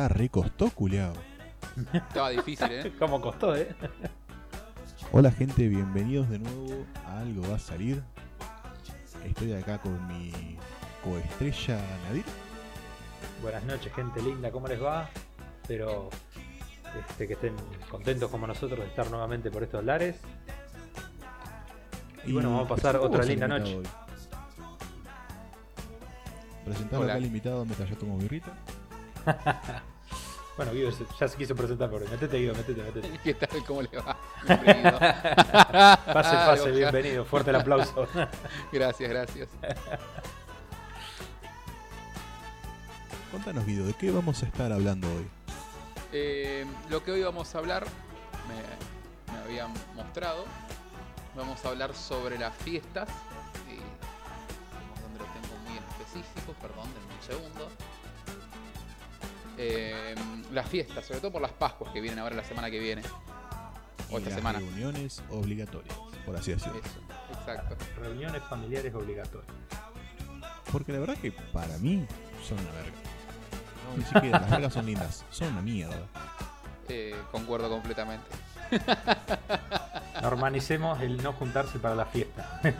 Está re costó, culiao. Estaba difícil, ¿eh? ¿Cómo costó, eh? Hola gente, bienvenidos de nuevo a Algo Va a Salir. Estoy acá con mi coestrella Nadir. Buenas noches, gente linda, ¿cómo les va? Espero este, que estén contentos como nosotros de estar nuevamente por estos lares. Y bueno, vamos a pasar otra linda noche. hoy. Acá al invitado mientras yo tomo birrita. Bueno, Guido ya se quiso presentar, pero metete, Guido, metete, metete. ¿Qué tal? ¿Cómo le va? Bienvenido. Pase, pase, bienvenido, fuerte el aplauso. Gracias, gracias. Contanos, Guido, ¿de qué vamos a estar hablando hoy? Eh, lo que hoy vamos a hablar, me, me habían mostrado, vamos a hablar sobre las fiestas. Y, donde lo tengo muy específico, perdón, denme un segundo. Eh, las fiestas, sobre todo por las Pascuas que vienen ahora la semana que viene. O Y esta las semana. reuniones obligatorias, por así decirlo. Eso, exacto. Reuniones familiares obligatorias. Porque la verdad que para mí son una verga. No, ni siquiera, las vergas son lindas, son una mierda. Eh, concuerdo completamente. Normalicemos el no juntarse para la fiesta.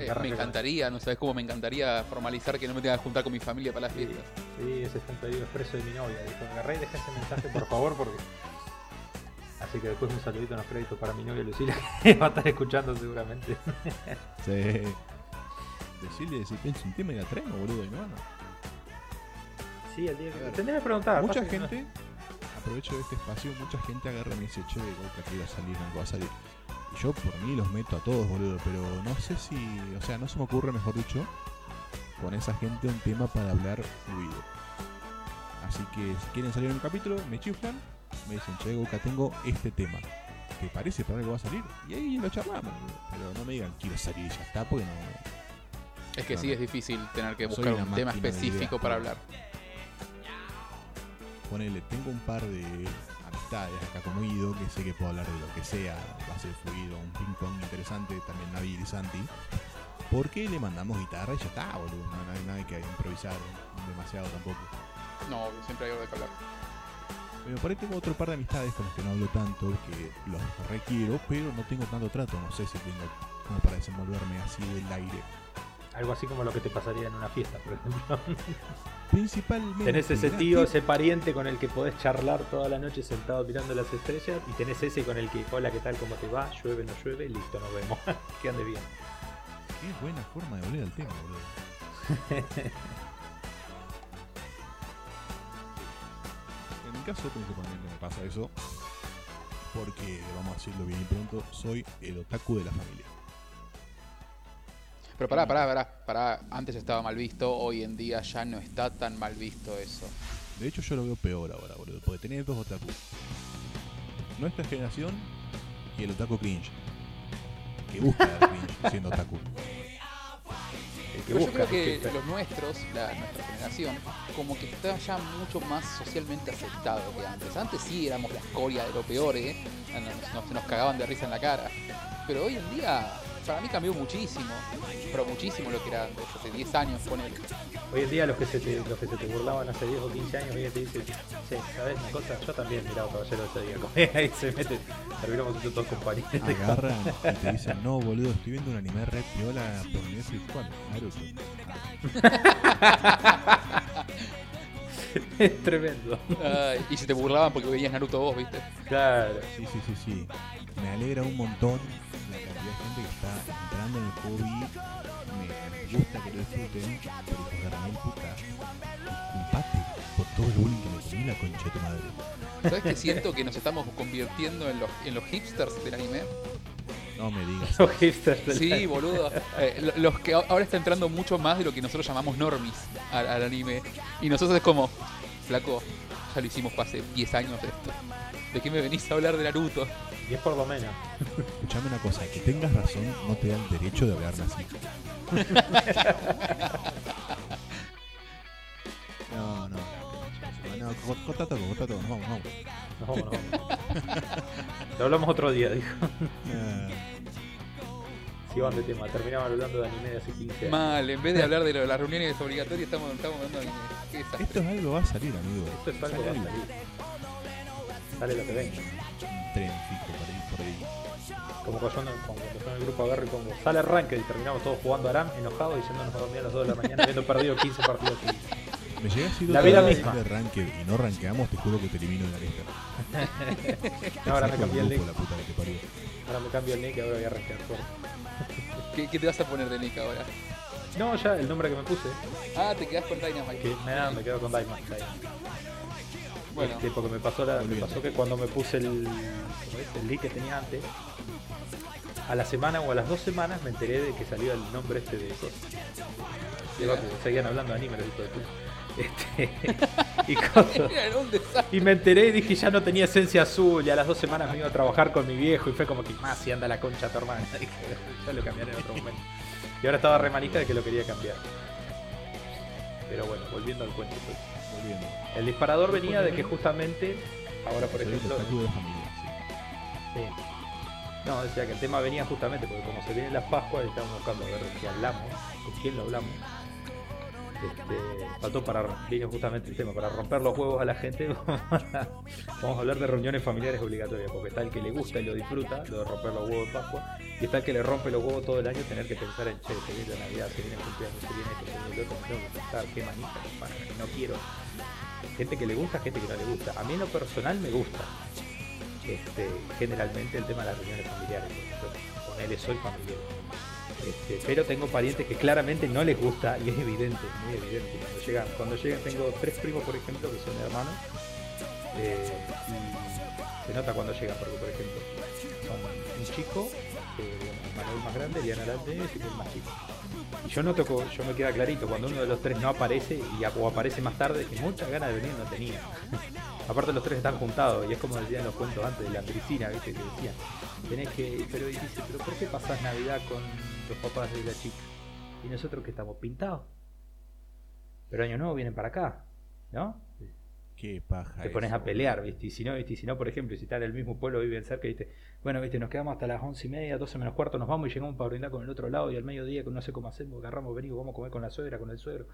Eh, me encantaría, no sabes cómo me encantaría formalizar que no me tenga que juntar con mi familia para las Sí, fiestas. sí, ese fue un pedido expreso de mi novia. Dijo, agarré y dejé ese mensaje por favor porque... Así que después un saludito en los créditos para mi novia Lucila que va a estar escuchando seguramente. Sí. Decirle si piensa un tema y la traemos, boludo, y no. Sí, el día que... Tendré que preguntar. Mucha pasa que no- gente, aprovecho de este espacio, mucha gente agarra y me dice, che, Boca que iba a salir, no va a salir. Y yo por mí los meto a todos, boludo, pero no sé si, o sea, no se me ocurre, mejor dicho, con esa gente un tema para hablar fluido. Así que si quieren salir en un capítulo, me chiflan, me dicen, che, Boca, tengo este tema. ¿Te parece para algo va a salir? Y ahí lo charlamos, boludo. pero no me digan, quiero salir y ya está, porque no... Es que No, sí, no. es difícil tener que buscar un tema específico para hablar. Ponele, tengo un par de amistades acá como Guido, que sé que puedo hablar de lo que sea, va a ser fluido, un ping pong interesante, también Navi y Santi. Porque le mandamos guitarra y ya está, boludo. No, no hay que improvisar demasiado tampoco. No, siempre hay algo de que hablar. Pero por ahí tengo otro par de amistades con los que no hablo tanto, que los requiero, pero no tengo tanto trato. No sé si tengo como para desenvolverme así del aire. Algo así como lo que te pasaría en una fiesta, por ejemplo. Principalmente. tenés ese tío, ese pariente con el que podés charlar toda la noche sentado mirando las estrellas. Y tenés ese con el que, hola, ¿qué tal? ¿Cómo te va? Llueve, no llueve, listo, nos vemos. que ande bien. Qué buena forma de volver al tema, boludo. En mi caso, principalmente me pasa eso. Porque, vamos a decirlo bien y pronto, soy el otaku de la familia. Pero pará, pará, pará, pará. Antes estaba mal visto, hoy en día ya no está tan mal visto eso. De hecho, yo lo veo peor ahora, boludo. Porque tenés dos otaku. Nuestra generación y el otaku cringe. Que busca el cringe siendo otaku. El que Pero yo creo que los nuestros, la, nuestra generación, como que está ya mucho más socialmente aceptado que antes. Antes sí éramos la escoria de lo peor, ¿eh? Nos, nos- nos cagaban de risa en la cara. Pero hoy en día, para mí cambió muchísimo. Pero muchísimo lo que era antes, hace 10 años, ponele. Hoy en día los que, se te, los que se te burlaban hace 10 o 15 años, hoy en día te dicen, sí, ¿sabes una cosa? Yo también miraba Caballero ese día. Ahí se meten, terminamos todos compañeros. Agarran y te dicen, no, boludo, estoy viendo un anime red piola por Netflix. ¿Cuál? Naruto. es tremendo. Ay, y se te burlaban porque veías Naruto vos, ¿viste? Claro. Sí, sí, sí, sí. Me alegra un montón la cantidad de gente que está entrando en el hobby. Me gusta que lo disfruten, pero de remil puta. Empate por todo el bullying que me comí la concha de tu madre. ¿Sabes que siento que nos estamos convirtiendo en los, en los hipsters del anime? No me digas. Los hipsters del Sí, anime. boludo. Eh, lo- los que ahora está entrando mucho más de lo que nosotros llamamos normis al, al anime. Y nosotros es como, flaco, ya lo hicimos hace 10 años esto. ¿De qué me venís a hablar de Naruto? Y es por lo menos. Escuchame una cosa, que tengas razón no te da el derecho de hablarme así. No, no. No, co- corta todo, corta todo, nos vamos, vamos. No, no. Lo hablamos otro día, dijo. Ah, Si van de tema, terminamos hablando de anime de hace 15 años. Mal, en vez de hablar de lo- las reuniones obligatorias, estamos, estamos hablando de anime. Esto es algo va a salir, amigo. Esto es algo que va a Sale salir. Sale lo que venga. Un tren Como cuando, como cuando yo en el grupo agarro y pongo sale Ranked y terminamos todos jugando Aram enojados y yéndonos a dormir a las 2 de la mañana habiendo perdido 15 partidos. Me llegas a ir La vida misma. de ranked y no rankeamos, te juro que te elimino de la lista. No, ahora me cambié el nick. La puta que te parió. Ahora me cambio el nick y ahora voy a rankear fuerte. ¿Qué, qué te vas a poner de nick ahora? No, ya el nombre que me puse, Ah, te quedas con Dynamite. que me, da- me quedo con Diamond. Diamond. Bueno, Este, porque me pasó, la, me pasó que cuando me puse el, el link que tenía antes, a la semana o a las dos semanas me enteré de que salió el nombre este de cosas. Que seguían hablando de anime los hijos de puta. Este, y cosas. Y me enteré y dije ya no tenía esencia azul y a las dos semanas me iba a trabajar con mi viejo y fue como que más si anda la concha tu hermana. Dije, ya lo cambiaré en otro momento. Y ahora estaba re de que lo quería cambiar. Pero bueno, volviendo al cuento. pues. Volviendo. El disparador venía de que justamente, ahora por el ejemplo, otaku de familia, sí. sí. No, decía que el tema venía justamente porque como se vienen las Pascuas, estamos buscando a ver de qué hablamos, con quién lo hablamos. Este, faltó para, justamente el tema, para romper los huevos a la gente, vamos a hablar de reuniones familiares obligatorias, porque está el que le gusta y lo disfruta, lo de romper los huevos en Pascua, y está el que le rompe los huevos todo el año, tener que pensar en, che, se viene la Navidad, se viene el cumpleaños, se viene esto, se viene el otro, tengo que pensar, qué manija, compadre, no quiero. Gente que le gusta, gente que no le gusta. A mí en lo personal me gusta. Este, generalmente el tema de las reuniones familiares, él soy familiar. Este, pero tengo parientes que claramente no les gusta y es evidente, muy evidente. Cuando llegan, cuando llegan, tengo tres primos, por ejemplo, que son hermanos. eh, y se nota cuando llegan, porque por ejemplo, son un chico, eh, más grande, Diana Arante y el más chico. Y yo noto, co- yo me queda clarito, cuando uno de los tres no aparece y o aparece más tarde, que muchas ganas de venir no tenía. Aparte los tres están juntados y es como decían los cuentos antes de la Andricina, ¿viste? Que decían, tenés que, pero dice, pero ¿por qué pasás Navidad con los papás de la chica? Y nosotros que estamos pintados. Pero año nuevo vienen para acá, ¿no? Qué paja. te pones eso, a pelear, ¿viste? Y si no, ¿viste? Y si no, por ejemplo, si están en el mismo pueblo, viven cerca, ¿viste? Bueno, ¿viste? Nos quedamos hasta las once y media, 12 menos cuarto, nos vamos y llegamos para brindar con el otro lado y al mediodía, que no sé cómo hacemos, agarramos, venimos, vamos a comer con la suegra, con el suegro.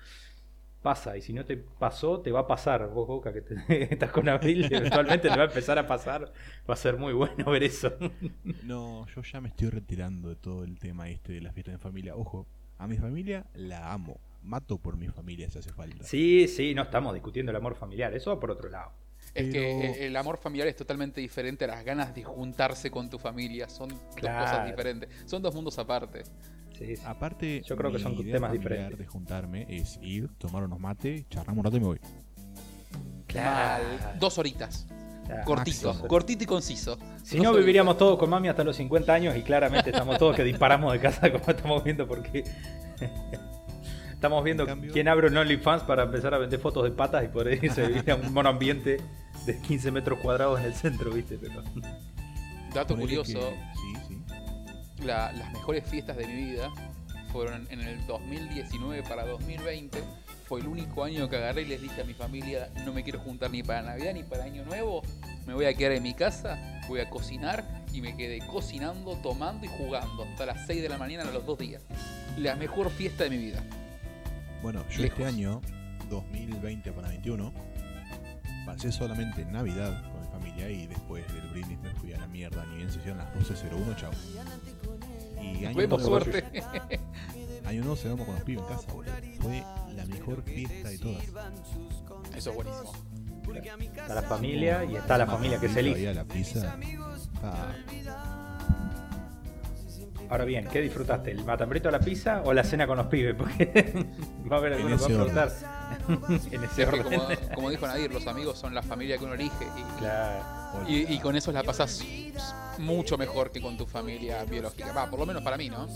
Pasa, y si no te pasó, te va a pasar. Vos, Boca, que te- estás con Abril, eventualmente te va a empezar a pasar. Va a ser muy bueno ver eso. No, yo ya me estoy retirando de todo el tema este de las fiestas en familia. Ojo, a mi familia la amo. Mato por mi familia si hace falta. Sí, sí, no estamos discutiendo el amor familiar, eso va por otro lado. Es Pero- que el amor familiar es totalmente diferente a las ganas de juntarse con tu familia. Son dos cosas diferentes. Son dos mundos aparte. Sí, sí. Aparte, Yo creo que son idea temas diferentes. de juntarme es ir, tomar unos mates, charlamos un rato y me voy. Mal. Dos horitas. Claro. Cortito. máximo. Cortito y conciso. Si no, viviríamos todos con mami hasta los 50 años y claramente estamos todos que disparamos de casa como estamos viendo porque estamos viendo En cambio- quién abre un OnlyFans para empezar a vender fotos de patas y por ahí se vivir a un monoambiente de 15 metros cuadrados en el centro, ¿viste? Pero Dato curioso. La- las mejores fiestas de mi vida fueron en el 2019 para 2020. Fue el único año que agarré y les dije a mi familia, no me quiero juntar ni para Navidad ni para Año Nuevo. Me voy a quedar en mi casa, voy a cocinar y me quedé cocinando, tomando y jugando hasta las 6 de la mañana los dos días. La mejor fiesta de mi vida. Bueno, yo Lejos. este año, 2020 para 21, pasé solamente Navidad con mi familia y después del brindis me fui a la mierda. Ni bien se hicieron las 12.01, chao. Y año Tuvimos suerte. año nuevo celebramos con los pibes en casa, boludo. Fue la mejor fiesta de todas. Eso es buenísimo. está la familia y está la familia que se elige. Todavía la pizza. Ah, Ahora bien, ¿qué disfrutaste? ¿El matambrito a la pizza o la cena con los pibes? Porque va a haber algunos que ese van a preguntar. en ese Es que orden. como, como dijo Nadir, los amigos son la familia que uno elige. Y, Claro. y, y con eso la pasas mucho mejor que con tu familia biológica. Va, por lo menos para mí, ¿no?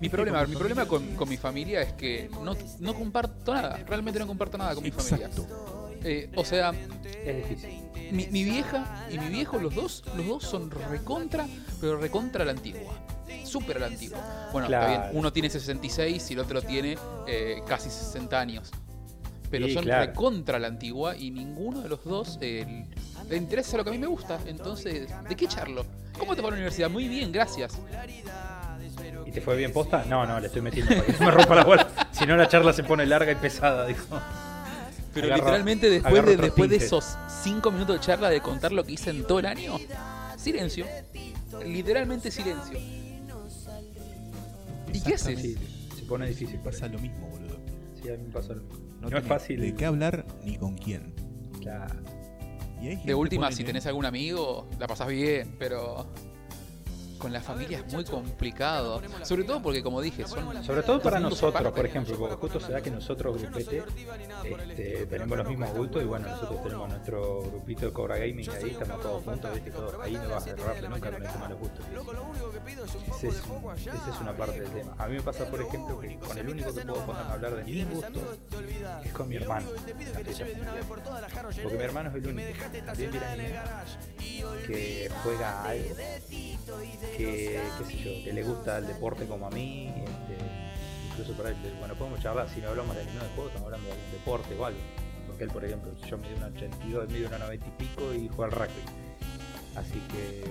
Mi problema, mi problema con, con mi familia es que no, no comparto nada. Realmente no comparto nada con mi familia. Eh, o sea, Es difícil. mi, mi vieja y mi viejo, los dos, los dos son recontra, pero recontra la antigua. Súper la antigua. Bueno, está bien, uno tiene 66 y el otro tiene eh, casi 60 años. Pero Sí, son claro. recontra la antigua y ninguno de los dos eh, le interesa lo que a mí me gusta. Entonces, ¿de qué echarlo? ¿Cómo te fue a la universidad? Muy bien, gracias. te fue bien posta? No, no, le estoy metiendo para que no me rompa la bola. Si no, la charla se pone larga y pesada, dijo. Pero Agarro- literalmente después de, después de esos 5 minutos de charla de contar lo que hice en todo el año, silencio. Literalmente silencio. ¿Y qué haces? Sí, se pone difícil. Pasa lo mismo, boludo. Sí, a mí me pasa lo mismo. No, es tenés fácil. ¿De qué hablar ni con quién? Claro. De última, si tenés algún amigo, la pasás bien, pero con la familia es muy complicado. Sobre todo porque, como dije, son. Sobre todo para nosotros, por ejemplo, porque justo se da que nosotros, grupete, este, tenemos los mismos gustos y bueno, nosotros tenemos nuestro grupito de Cobra Gaming ahí, estamos todos juntos, ¿viste? Todos, ahí no vas a errarte nunca con el tema de los gustos. Es, esa es una parte del tema. A mí me pasa, por ejemplo, que con el único que puedo ponerme a hablar de mis gustos es con mi hermano. Porque mi hermano es el único, también que juega algo que, qué sé yo, que le gusta el deporte como a mí, este, incluso para él, bueno, podemos charlar, si no hablamos de anime de juego, estamos hablando de deporte o algo. Porque él, por ejemplo, yo mido una 82, él mide una 90 y pico y juega al rugby. Así que,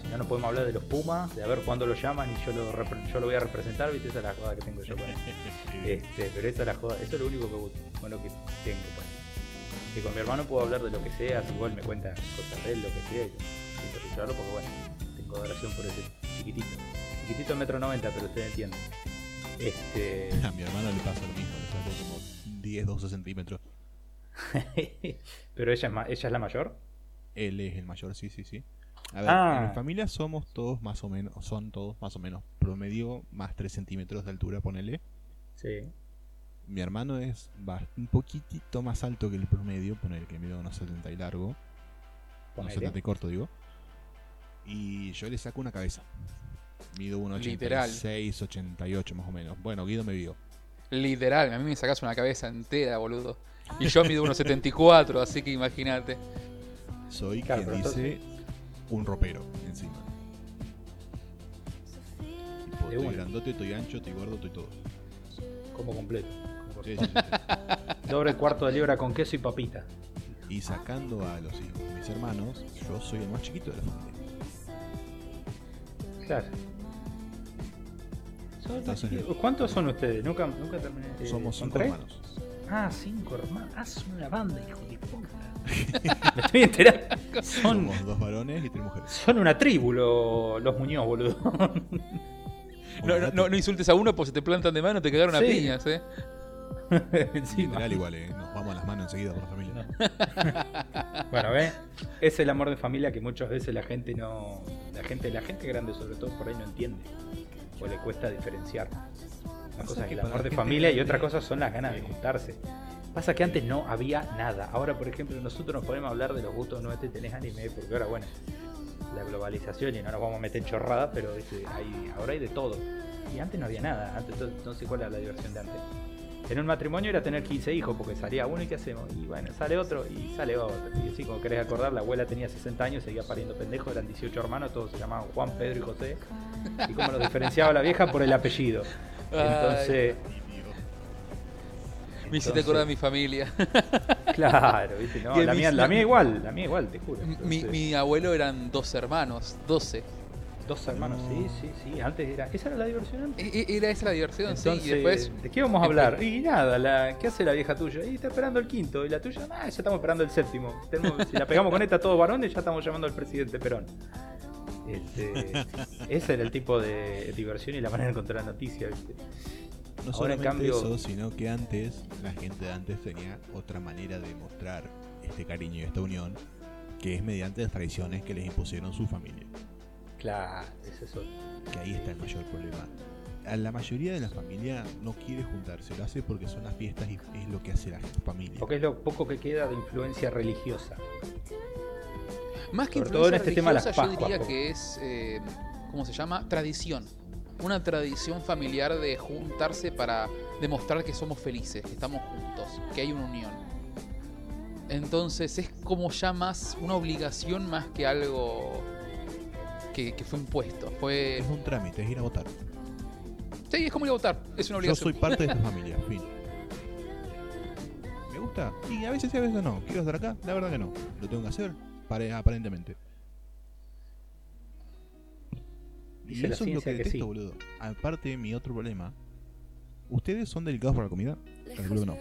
si no, no podemos hablar de los Pumas, de a ver cuándo lo llaman y yo lo, yo lo voy a representar, ¿viste? Esa es la joda que tengo yo con él. Este, pero esa es la joda, eso es lo único que, bueno, que tengo. Pues. Que con mi hermano puedo hablar de lo que sea, si igual me cuenta cosas de él, lo que sea, y escucharlo porque bueno, adoración por ese chiquitito. Chiquitito metro 90, pero usted entiende. Este. A mi hermano le pasa lo mismo, le saco como 10, 12 centímetros. pero ella es, ma- ella es la mayor. Él es el mayor, sí, sí, sí. A ver, Ah. en mi familia somos todos más o menos, son todos más o menos promedio más 3 centímetros de altura, ponele. Sí. Mi hermano es un poquitito más alto que el promedio, ponele que mide unos 70 y largo, unos Ponele. 70 y corto, digo. Y yo le saco una cabeza. Mido Literal. 1,86, 88 más o menos. Bueno, Guido me vio. Literal, a mí me sacas una cabeza entera, boludo. Y yo mido unos 74, así que imagínate. Soy Claro, quien dice un ropero encima. Tipo, estoy grandote, estoy ancho, estoy gordo, estoy todo. Como completo. Como Sí, sí, sí, sí. Doble cuarto de libra con queso y papita. Y sacando a los hijos de mis hermanos, yo soy el más chiquito de la familia. Claro. Entonces- ¿Cuántos son ustedes? Nunca, nunca terminé. eh, Somos ¿son cinco tres? hermanos. Ah, cinco hermanos. Ah, son una banda, hijo de puta. Me estoy enterando. Son, Somos dos varones y tres mujeres. son una tribu lo- los Muñoz, boludo. No, no, no, no insultes a uno porque se te plantan de mano te cagaron a Sí. piñas, eh. Encima. Literal igual, eh. Nos vamos a las manos enseguida por la familia. Bueno, ¿ves? Es el amor de familia que muchas veces la gente no. La gente, la gente grande sobre todo por ahí no entiende. O le cuesta diferenciar. Una cosa es que el amor de familia y otra cosa son las ganas de juntarse. Pasa que antes no había nada. Ahora, por ejemplo, nosotros nos ponemos a hablar de los gustos, no te tenés anime, porque ahora, bueno, la globalización y no nos vamos a meter en chorradas, pero este, hay, ahora hay de todo. Y antes no había nada. Antes no, no sé cuál era la diversión de antes. En un matrimonio era tener 15 hijos, porque salía uno y ¿qué hacemos? Y bueno, sale otro y sale otro. Y así, como querés acordar, la abuela tenía 60 años, seguía pariendo pendejos, eran 18 hermanos, todos se llamaban Juan, Pedro y José. Y cómo los diferenciaba la vieja por el apellido. Entonces, Me hiciste acordar de mi familia. claro, ¿viste? No, la, mía, la mía igual, la mía igual, te juro. mi, mi abuelo eran dos hermanos, 12. Dos hermanos, sí, sí, sí. Antes era. ¿Esa era la diversión antes? E- Era esa la diversión, sí. Entonces, Y después, ¿de qué vamos a hablar? Y nada, la, ¿qué hace la vieja tuya? Y está esperando el quinto. Y la tuya, ah, ya estamos esperando el séptimo. Tenemos- si la pegamos con esta todos varones, ya estamos llamando al presidente Perón. Este, ese era el tipo de diversión y la manera de encontrar noticias, ¿viste? No Ahora, en solamente cambio- eso, sino que antes, la gente de antes tenía otra manera de mostrar este cariño y esta unión, que es mediante las tradiciones que les impusieron su familia. Claro, ese es otro. Que ahí está el mayor problema. A la mayoría de la familia no quiere juntarse, lo hace porque son las fiestas y es lo que hace la familia. Porque es lo poco que queda de influencia religiosa. más que sobre todo en influencia este tema de las religiosa, yo Pascuas, diría que es, eh, ¿cómo se llama? Tradición. Una tradición familiar de juntarse para demostrar que somos felices, que estamos juntos, que hay una unión. Entonces es como ya más una obligación más que algo que, que fue impuesto. Fue... Es un trámite, es ir a votar. Sí, es como ir a votar, es una Yo obligación. soy parte de esta familia, fin. ¿Me gusta? Y a veces sí, a veces no. ¿Quiero estar acá? La verdad que no. Lo tengo que hacer, pare- aparentemente. Dice y eso es lo que detesto, sí. boludo. Aparte, mi otro problema. ¿Ustedes son delicados por la comida? Que no.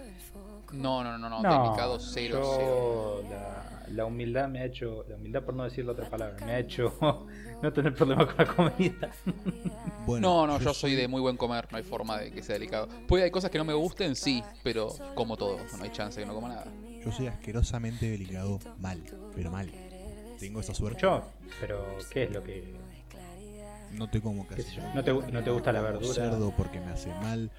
No, no, no, no, No, delicado cero, cero. la, la humildad me ha hecho, la humildad por no decir la otra palabra, me ha hecho no tener problema con la comida. Bueno, No, no, yo soy de muy buen comer, no hay forma de que sea delicado. Puede hay cosas que no me gusten, sí, pero como todo, no hay chance de que no coma nada. Yo soy asquerosamente delicado mal, pero mal. Tengo esa suerte. Yo, pero ¿qué es lo que No te como casi. ¿No te, no te gusta la verdura? cerdo porque me hace mal.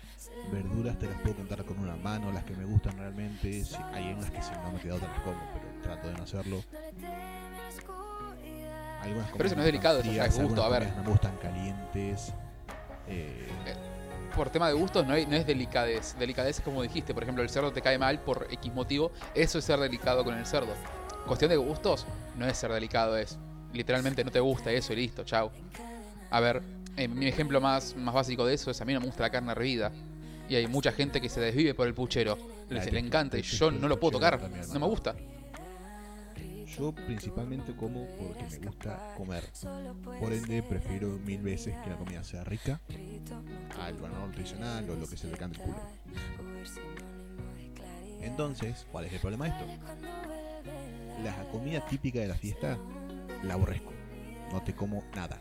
Verduras te las puedo contar con una mano, las que me gustan realmente. Sí, hay unas que si no me queda otra las como, pero trato de no hacerlo. Algunas Pero eso no es me delicado, gustan eso ya es gusto, a ver. No me gustan calientes. Eh, Por tema de gustos no, hay- no es delicadez. Delicadez es como dijiste, por ejemplo, el cerdo te cae mal por X motivo, eso es ser delicado con el cerdo. Cuestión de gustos no es ser delicado, es literalmente no te gusta eso y listo, chao. A ver, eh, mi ejemplo más, más básico de eso es a mí no me gusta la carne hervida. Y hay mucha gente que se desvive por el puchero. Le, le encanta y yo no lo puedo tocar. No me gusta. Yo principalmente como porque me gusta comer. Por ende, prefiero mil veces que la comida sea rica al valor nutricional o lo que se le cante el culo. Entonces, ¿cuál es el problema de esto? La comida típica de la fiesta la aborrezco. No te como nada.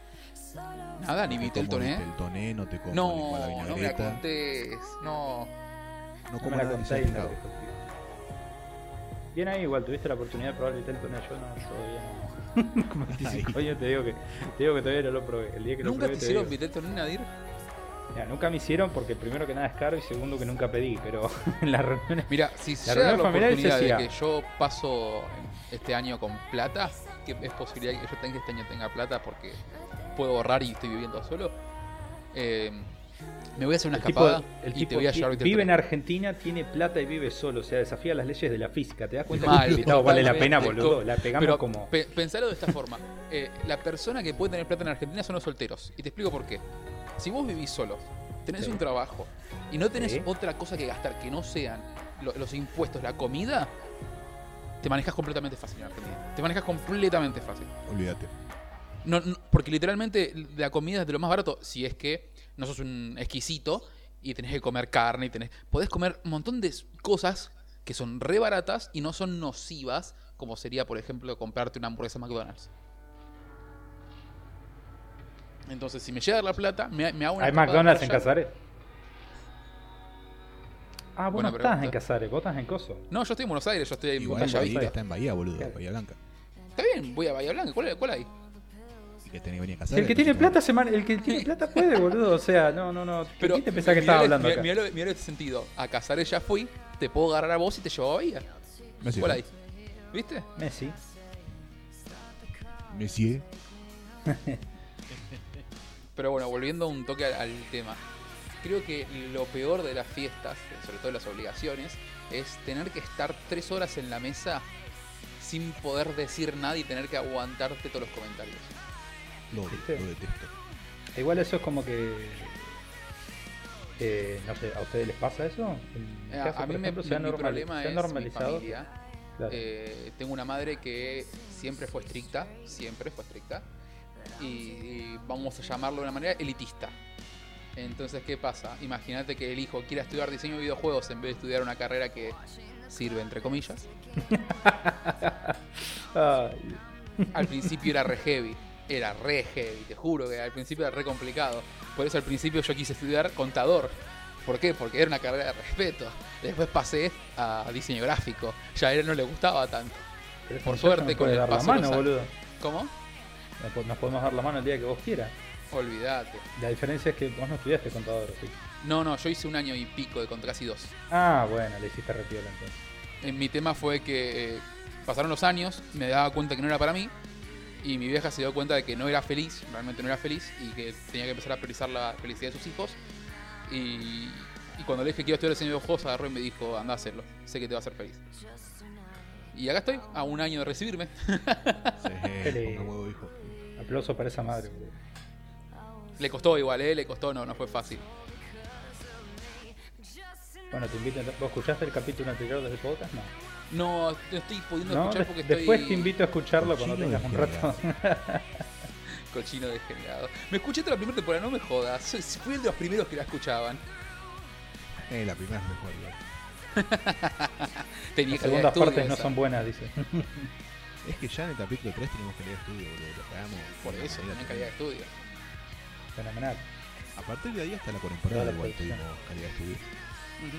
Nada, ni No te vitel como toné. vitel toné, no te como No, la no me la contés. No. no No como me la la discutimos. Bien ahí, igual tuviste la oportunidad de probar el vitel toné, yo no, todavía no. Con 25 años te digo que te digo que todavía no lo probé. El día que lo ¿Nunca probé te te hicieron digo. vitel toné, Nadir? Mira, nunca me hicieron porque primero que nada es caro y segundo que nunca pedí, pero en las reuniones Mira, si La reunión la familiar oportunidad se de que yo paso este año con plata, que es posibilidad que yo tenga este año tenga plata porque puedo ahorrar y estoy viviendo solo, eh, me voy a hacer una el tipo, escapada el y tipo te voy a llevar vive en. Argentina, tiene plata y vive solo, o sea, desafía las leyes de la física. ¿Te das cuenta Mal, que el invitado vale la pena, boludo? La pegamos Pero como pe- pensalo de esta forma. Eh, la persona que puede tener plata en Argentina son los solteros. Y te explico por qué. Si vos vivís solo, tenés Sí. un trabajo y no tenés Sí. otra cosa que gastar que no sean lo- los impuestos, la comida, te manejas completamente fácil en Argentina. Te manejas completamente fácil. Olvídate. No, no- porque literalmente la comida es de lo más barato si es que no sos un exquisito y tenés que comer carne y tenés... Podés comer un montón de cosas que son re baratas y no son nocivas, como sería, por ejemplo, comprarte una hamburguesa McDonald's. Entonces, si me llega la plata, me, me hago una ¿Hay McDonald's en. Casares? Ah, vos no estás en. Casares, vos estás en Coso. No, yo estoy en Buenos Aires, yo estoy en Igual Bahía Bahía Vista. está en Bahía, boludo. Bahía Blanca. Está bien, voy a Bahía Blanca. ¿Cuál, cuál hay? Y que tenés que venir a Si casar. el que tiene plata se man- el que tiene plata puede, boludo. O sea, no, no, no. Pero ¿Qué te pensás que estaba hablando mirá- acá? mirá lo- mirá este sentido. A Casares ya fui, te puedo agarrar a vos y te llevo a Bahía. ¿Cuál hay? ¿Viste? Messi. Messier. Pero bueno, volviendo un toque al, al tema. Creo que lo peor de las fiestas, sobre todo las obligaciones, es tener que estar tres horas en la mesa sin poder decir nada y tener que aguantarte todos los comentarios. Lo, lo detesto. Igual eso es como que. eh, no sé, ¿a ustedes les pasa eso? Eh, A, caso, a mí me, ejemplo, mi- se ha, mi normali- problema es normalizado. mi familia. Claro. Eh, tengo una madre que siempre fue estricta, siempre fue estricta, y, y vamos a llamarlo de una manera elitista. Entonces, ¿qué pasa? Imagínate que el hijo quiera estudiar diseño de videojuegos en vez de estudiar una carrera que sirve, entre comillas. Al principio era re heavy, era re heavy, te juro que al principio era re complicado. Por eso al principio yo quise estudiar contador. ¿Por qué? Porque era una carrera de respeto. Después pasé a diseño gráfico. Ya a él no le gustaba tanto. pero Por suerte, con el dar paso mano, boludo. ¿Cómo? Nos podemos dar la mano el día que vos quieras. Olvídate. La diferencia es que vos no estudiaste contador, ¿sí? No, no, yo hice un año y pico de contra casi dos. Ah, bueno, le hiciste retiro entonces. En mi tema fue que eh, pasaron los años, me daba cuenta que no era para mí. Y mi vieja se dio cuenta de que no era feliz, realmente no era feliz, y que tenía que empezar a priorizar la felicidad de sus hijos. Y, y cuando le dije que iba a estudiar diseño de videojuegos, agarró y me dijo, anda a hacerlo, sé que te va a hacer feliz. Y acá estoy, a un año de recibirme. Sí, huevo, hijo. Aplauso para esa madre, boludo. le costó igual, ¿eh? Le costó, no, no fue fácil. Bueno, te invito. ¿Vos escuchaste el capítulo anterior del podcast? No. No, no estoy pudiendo No, escuchar porque después estoy... te invito a escucharlo cuando tengas un de rato. Cochino degenerado. Me escuché toda la primera temporada, no me jodas. Soy- Fui el de los primeros que la escuchaban. Eh, la primera es mejor, igual. Tenía Las segundas estudio partes no esa. son buenas, dice. Es que ya en el capítulo 3 tenemos calidad de estudio, boludo. Lo. Por eso, tenía calidad de estudio. Fenomenal. A partir de ahí hasta la temporada igual tuvimos calidad de estudio. Ujú.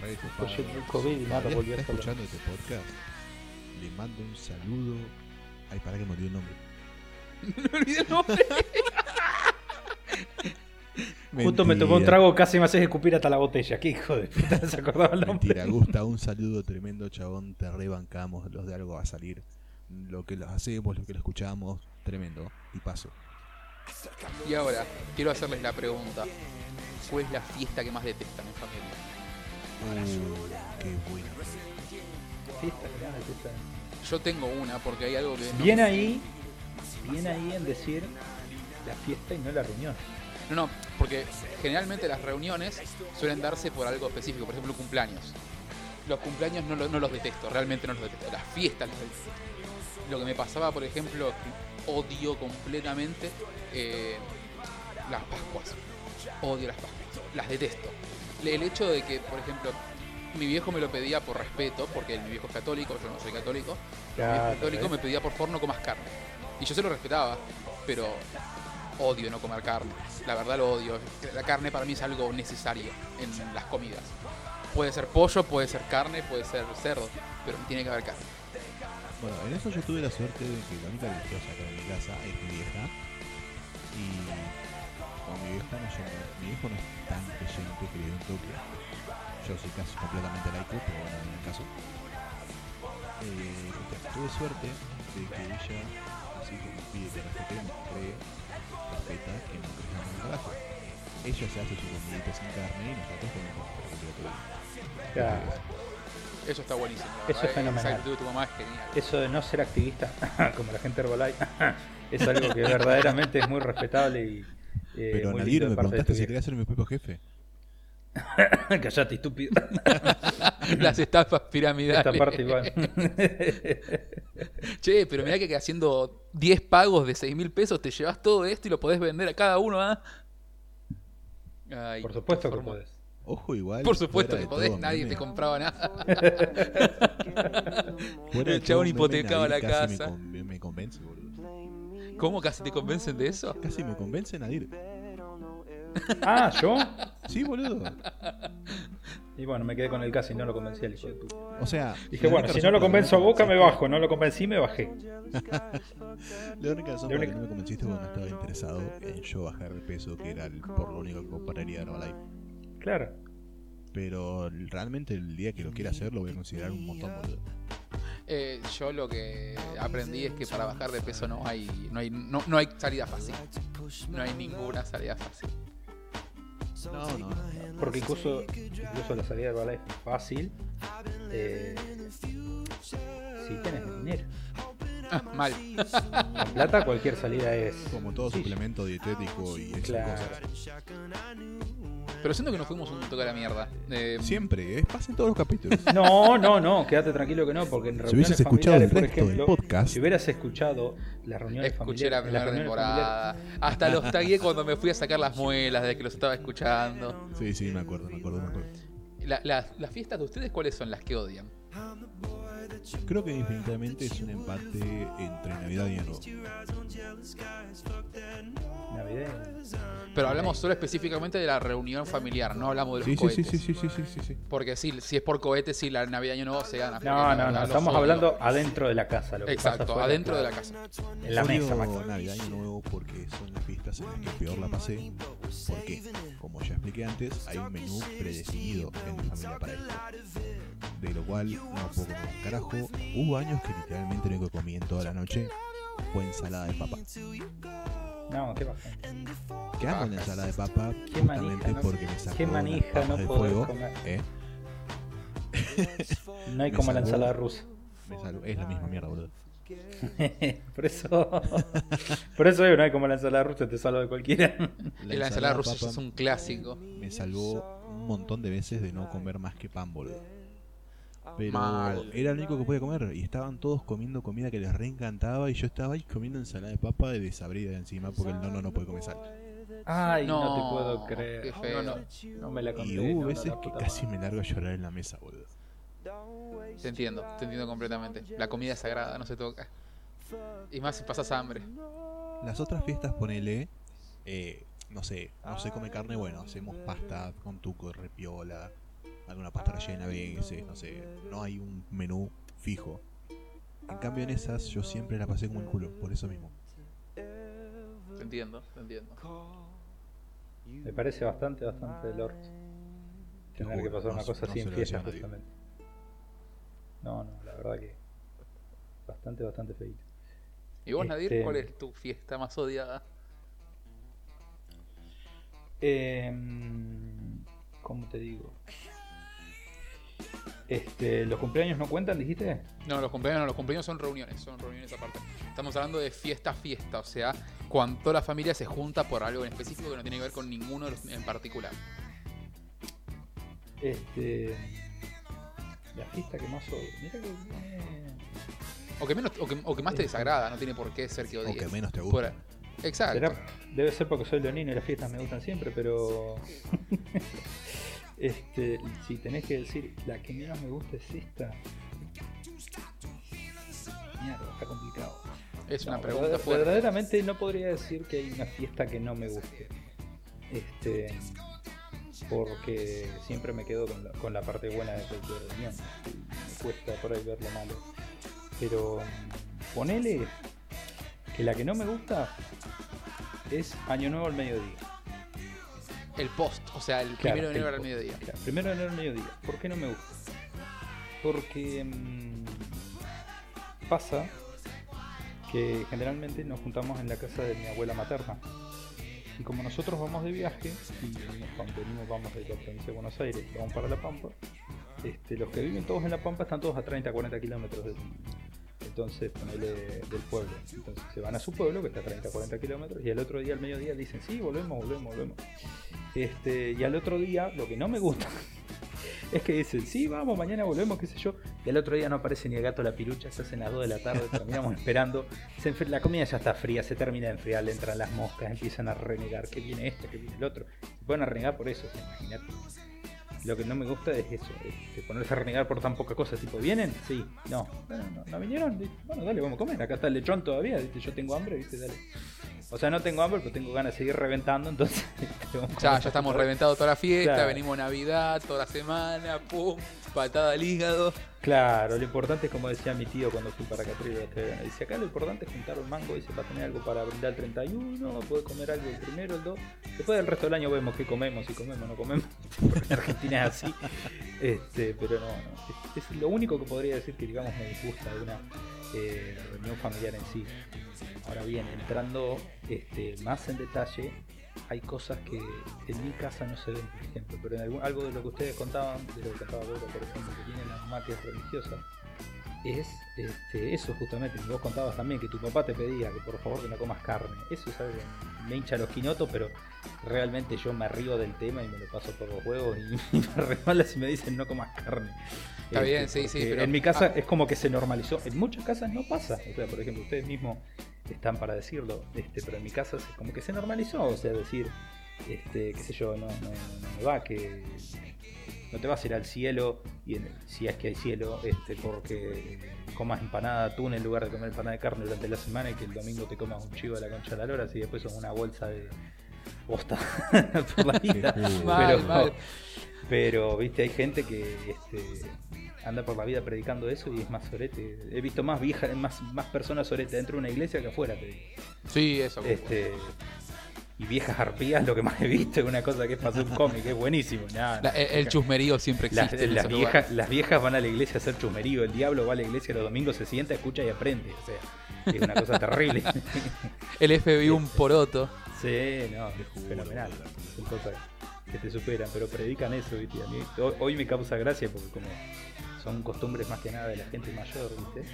Re Pues nada, a escuchando este podcast. Le mando un saludo. Ay, para que me olvidé el nombre. Me olvidé el nombre. Justo me tomó un trago, casi me haces escupir hasta la botella. ¿Qué hijo de puta se acordaba el nombre? Mentira, Gusta, un saludo tremendo, chabón. Te rebancamos. Los de algo va a salir. Lo que los hacemos, lo que lo escuchamos, tremendo. Y paso. Y ahora, quiero hacerles la pregunta. ¿Cuál es la fiesta que más detestan en familia? Uh, qué. Yo tengo una porque hay algo que... no- Bien ahí, bien ahí en decir la fiesta y no la reunión. No, no, porque generalmente las reuniones suelen darse por algo específico, por ejemplo cumpleaños. Los cumpleaños no, lo- no los detesto, realmente no los detesto. Las fiestas las detesto. Lo que me pasaba, por ejemplo, odio completamente eh, las Pascuas. Odio las Pascuas. Las detesto. El hecho de que, por ejemplo, mi viejo me lo pedía por respeto, porque mi viejo es católico, yo no soy católico. Mi viejo Claro, católico ¿ves? me pedía por favor no comas carne. Y yo se lo respetaba, pero odio no comer carne. La verdad lo odio. La carne para mí es algo necesario en las comidas. Puede ser pollo, puede ser carne, puede ser cerdo, pero tiene que haber carne. Bueno, en eso yo tuve la suerte de que la única religiosa que hay en mi casa es mi vieja. Y con mi vieja no mi es tan creyente que le dio un toque. Yo soy casi completamente laico, pero bueno, en el caso. Eh, tuve suerte de que ella, así como pide que respetemos, cree, respeta que no crezcamos un carajo. Ella se hace su comidita sin carne y nosotros comemos por. Claro. Eso está buenísimo. Eso es fenomenal. Esa actitud de tu mamá es genial. Eso de no ser activista, como la gente Herbalife, es algo que verdaderamente es muy respetable y. eh, Pero lindo de me preguntaste si quería ser mi propio jefe. Callate, estúpido. Las estafas piramidales. Esta parte igual. Che, pero mirá que haciendo 10 pagos de 6 mil pesos te llevas todo esto y lo podés vender a cada uno, ¿ah? Ay, Por supuesto que podés. Ojo, igual. Por supuesto que podés, todo nadie meme, te compraba nada. El chabón hipotecaba la casa. Me, con- me convence, boludo. ¿Cómo casi te convencen de eso? Casi me convence Nadir. Ah, ¿yo? Sí, boludo. Y bueno, me quedé con el casi, no lo convencí al hijo de puta. O sea. Dije, la bueno, si no lo convenzo a Boca, me bajo. No lo convencí, me bajé. La única razón La por la que no me convenciste no estaba interesado en yo bajar de peso, que era el- por lo único que compraría Herbalife. Claro. Pero realmente el día que lo quiera hacer lo voy a considerar un montón, boludo. Eh, yo lo que aprendí es que para bajar de peso no hay, no hay, no, no hay salida fácil. No hay ninguna salida fácil. No, no. Porque incluso, incluso la salida de Herbalife es fácil. eh, si tienes dinero. Ah, mal. Con plata, cualquier salida es. Como todo Sí. suplemento dietético y esas Claro. cosas. Pero siento que nos fuimos un toque a la mierda. Eh, Siempre, es pasa en todos los capítulos. No, no, no, quédate tranquilo que no, porque en reuniones hubieses escuchado el resto del podcast. si hubieras escuchado las reuniones Escuché la familiares, en las primera temporada. Hasta los tagué cuando me fui a sacar las muelas de que los estaba escuchando. Sí, sí, me acuerdo, me acuerdo, me acuerdo. La- la- las fiestas de ustedes, ¿cuáles son las que odian? Creo que definitivamente es un empate entre Navidad y Año Nuevo. Navidad. Pero hablamos solo específicamente de la reunión familiar, no hablamos de los Sí, sí, cohetes. sí, sí, sí, sí, sí, sí. Porque sí, si es por cohetes, sí, la Navidad y Año Nuevo se gana. No, no, no, estamos odio. hablando adentro de la casa. Lo que pasa Exacto, afuera, adentro de la casa. En la mesa. Navidad y Año Nuevo porque son las fiestas en las que peor la pasé. Porque, como ya expliqué antes, hay un menú predefinido en mi familia para esto. De lo cual no puedo comer un carajo. Hubo años que literalmente lo único que comí en toda la noche fue ensalada de papa. No, qué baja. Que amo la ensalada de papa Qué justamente manija, ¿no? porque me sacó Qué las manija papas no poder fuego. comer. ¿eh? No hay como la ensalada rusa. Me salvó- Es la misma mierda, boludo. por eso. por eso digo, no hay como la ensalada rusa, te salva de cualquiera. Y la ensalada rusa es un clásico. me salvó un montón de veces de no comer más que pan, boludo. Pero Mal. era el único que podía comer y estaban todos comiendo comida que les reencantaba y yo estaba ahí comiendo ensalada de papa de desabrida encima porque el nono no puede comer sal. Ay, no, No, te puedo creer. qué feo. No, no, no me la conté. Y hubo no, veces la que casi me largo a llorar en la mesa, boludo. Te entiendo, te entiendo completamente. La comida es sagrada, no se toca. Y más si pasas hambre. Las otras fiestas, ponele, eh, no sé, no se come carne, bueno, hacemos pasta con tuco, repiola, alguna pasta rellena veces, no sé, no hay un menú fijo. En cambio en esas yo siempre la pasé como el culo, por eso mismo. Te entiendo, te entiendo. Me parece bastante, bastante orto. Tener juro, que pasar no una cosa no así en fiesta, justamente. No, no, la verdad que. Bastante, bastante feito. ¿Y vos, Nadir, Este- cuál es tu fiesta más odiada? Em, ¿Cómo te digo? Este, ¿Los cumpleaños no cuentan, dijiste? No, los cumpleaños no, los cumpleaños son reuniones, son reuniones aparte. Estamos hablando de fiesta fiesta, o sea, cuando toda la familia se junta por algo en específico que no tiene que ver con ninguno de los en particular. Este. La fiesta que más odio. Mira que. eh, O que menos, o que, o que más te Este. desagrada, no tiene por qué ser que O odies. que menos te Por- gusta. Exacto. será- debe ser porque soy leonino y las fiestas me gustan siempre, pero. este, si tenés que decir la que menos me gusta es esta. Mierda, está complicado. Es una pregunta fuerte. Verdaderamente no podría decir que hay una fiesta que no me guste. Este. Porque siempre me quedo con la, con la parte buena de cualquier reunión. Me cuesta por ahí ver lo malo. Pero mm, ponele que la que no me gusta es Año Nuevo al mediodía. El post, o sea, el Claro, primero de enero al mediodía. Claro, primero de enero al mediodía. ¿Por qué no me gusta? Porque mm, pasa que generalmente nos juntamos en la casa de mi abuela materna. Y como nosotros vamos de viaje, y cuando venimos vamos de la provincia de Buenos Aires, vamos para La Pampa, este, los que viven todos en La Pampa están todos a 30, 40 kilómetros del, entonces, ponele del pueblo. Entonces se van a su pueblo, que está a 30, 40 kilómetros, y al otro día, al mediodía, dicen, sí, volvemos, volvemos, volvemos. Este, y al otro día, lo que no me gusta es que dicen, sí, vamos, mañana volvemos, qué sé yo. Y al otro día no aparece ni el gato la pirucha, se hacen las 2 de la tarde, terminamos esperando. Se la comida ya está fría, se termina de enfriar, le entran las moscas, empiezan a renegar, que viene esto, que viene el otro. Se pueden a renegar por eso, imagínate. Lo que no me gusta es eso, este, ponerse a renegar por tan poca cosa, tipo, ¿vienen? Sí, no, no, no vinieron, bueno, dale, vamos a comer, acá está el lechón todavía, yo tengo hambre, ¿viste? Dale. O sea, no tengo hambre, pero tengo ganas de seguir reventando, entonces... Ya, ya estamos reventados toda la fiesta, Claro. venimos Navidad, toda la semana, pum, patada al hígado. Claro, lo importante es como decía mi tío cuando fui para Catril, dice acá lo importante es juntar un mango, dice para tener algo para brindar el 31, poder comer algo el primero, el 2, después del resto del año vemos qué comemos, si comemos o no comemos, porque en Argentina es así, este, pero no, no, es, es lo único que podría decir que digamos me disgusta de una eh, reunión familiar en sí. Ahora bien, entrando este, más en detalle, hay cosas que en mi casa no se ven, por ejemplo, pero en algún- algo de lo que ustedes contaban, de lo que contaba Bora, por ejemplo, que tiene la mamá que es este, eso justamente, vos contabas también que tu papá te pedía que por favor que no comas carne. Eso es algo que me hincha los quinotos, pero realmente yo me río del tema y me lo paso por los huevos y, y me resbala si me dicen no comas carne. Está bien, sí, sí, porque pero- En mi casa ah. es como que se normalizó. En muchas casas no pasa. O sea, por ejemplo, ustedes mismos están para decirlo, este, pero en mi casa es como que se normalizó. O sea, decir, este, qué sé yo, no, no, no me va que no te vas a ir al cielo y en- si es que hay cielo este porque comas empanada de atún en lugar de comer empanada de carne durante la semana y que el domingo te comas un chivo de la concha de la lora y después son una bolsa de bosta por la vida pero, mal. pero viste hay gente que este, anda por la vida predicando eso y es más sorete he visto más vieja más, más personas sorete dentro de una iglesia que afuera te digo. Sí, eso. este y viejas arpías lo que más he visto es una cosa que es para hacer un cómic es buenísimo La- el, el chusmerío siempre existe. las viejas, las viejas van a la iglesia a hacer chusmerío, el diablo va a la iglesia los domingos, se sienta, escucha y aprende. O sea, es una cosa terrible. El FBI un poroto. sí, no, es fenomenal. Son cosas que te superan, pero predican eso, ¿viste? A mí, hoy, hoy me causa gracia porque como son costumbres más que nada de la gente mayor, ¿viste?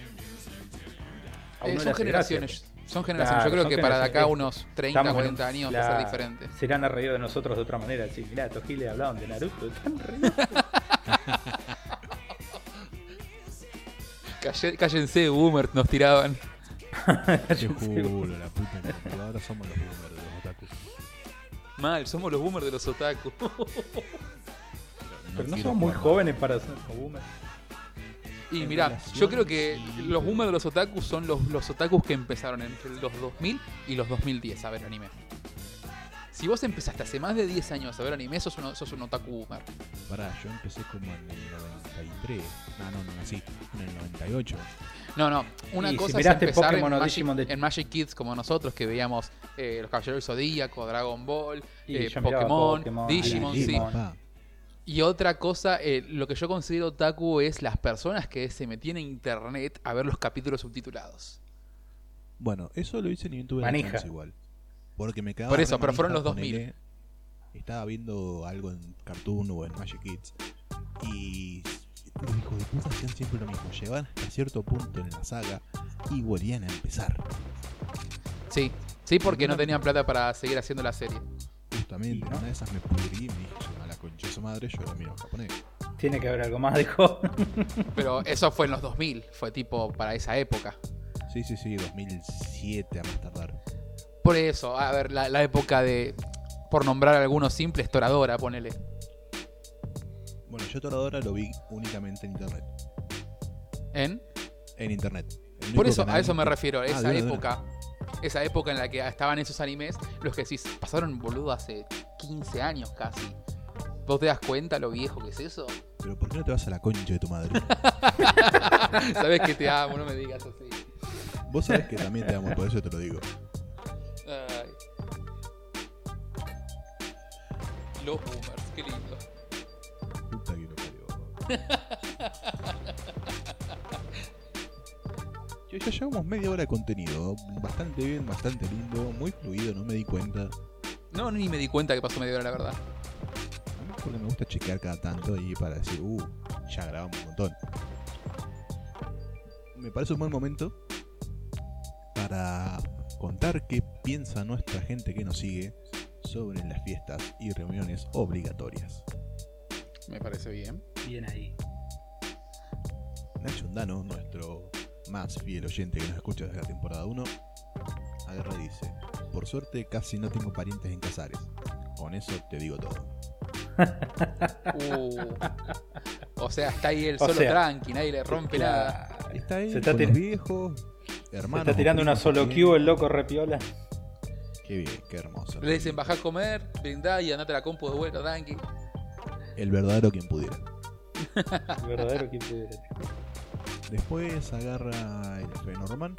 A Eh, uno son generaciones. gracia. Son generaciones. Claro, Yo creo que para de acá unos 30, Estamos en- 40 años va a ser la- diferente. Se han reído de nosotros de otra manera. Decir, mirá, estos giles hablaban de Naruto. Calle- Cállense, boomer, nos tiraban. Qué culo, la puta que. Ahora somos los boomers de los otakus. Mal, somos los boomers de los otaku. Pero no quiero son muy jugar jóvenes para ser boomers. Y relación, yo creo que sí, los boomers de los otakus son los, los otakus que empezaron entre los 2000 y los 2010 a ver anime. Si vos empezaste hace más de 10 años a ver anime, sos un, sos un otaku boomer. Pará, yo empecé como en el 93. No, no, no nací. En el 98. No, no, una Y si cosa es miraste empezar Pokémon en, o Magic, Digimon de- en Magic Kids como nosotros, que veíamos eh, los Caballeros del Zodíaco, Dragon Ball, Y eh, yo miraba Pokémon, Pokémon, Digimon, sí. Digimon. Pa. Y otra cosa, eh, lo que yo considero otaku es las personas que se metían en internet a ver los capítulos subtitulados. Bueno, eso lo hice ni bien tuve la Manija. chance igual. Porque me quedaba Por eso, pero fueron los 2000. ponele, Estaba viendo algo en Cartoon o en Magic Kids. Y los hijos de puta hacían siempre lo mismo. Llegaban hasta cierto punto en la saga y volvían a empezar. Sí, sí, porque no tenían plata para seguir haciendo la serie. Justamente, una de esas me pudrí y me dije, concha de su madre, yo lo miro en japonés. Tiene que haber algo más joven. Pero eso fue en los 2000, fue tipo para esa época. Sí, sí, sí, 2007 a más tardar. Por eso, a ver, la, la época de, por nombrar algunos simples, Toradora, ponele. Bueno, yo Toradora lo vi únicamente en internet. ¿En? En internet. Por eso, a eso me refiero, Ah, esa época. Esa época en la que estaban esos animes, los que sí pasaron boludo hace 15 años casi. ¿Vos te das cuenta lo viejo que es eso? Pero ¿por qué no te vas a la concha de tu madre? Sabes que te amo, no me digas así. Vos sabés que también te amo, por eso te lo digo. Ay. Los boomers, qué lindo. Puta que lo parió. Ya llevamos media hora de contenido. Bastante bien, bastante lindo, muy fluido, no me di cuenta. No, ni me di cuenta que pasó media hora, la verdad. Porque me gusta chequear cada tanto y para decir, uh, ya grabamos un montón. Me parece un buen momento para contar qué piensa nuestra gente que nos sigue sobre las fiestas y reuniones obligatorias. Me parece bien. Bien ahí. Nacho Undano, nuestro más fiel oyente que nos escucha desde la temporada 1, agarra y dice, por suerte casi no tengo parientes en Casares. Con eso te digo todo. Uh. O sea, está ahí el O solo sea, tranqui, nadie le rompe nada. Claro. Está ahí Se está, con los viejos, se está tirando o una solo. Q el loco repiola. Qué bien, qué hermoso. Le dicen bajá a comer, brindá y andate a la compu de vuelta, tranqui. El verdadero quien pudiera. El verdadero que te- Después agarra el Fenorman.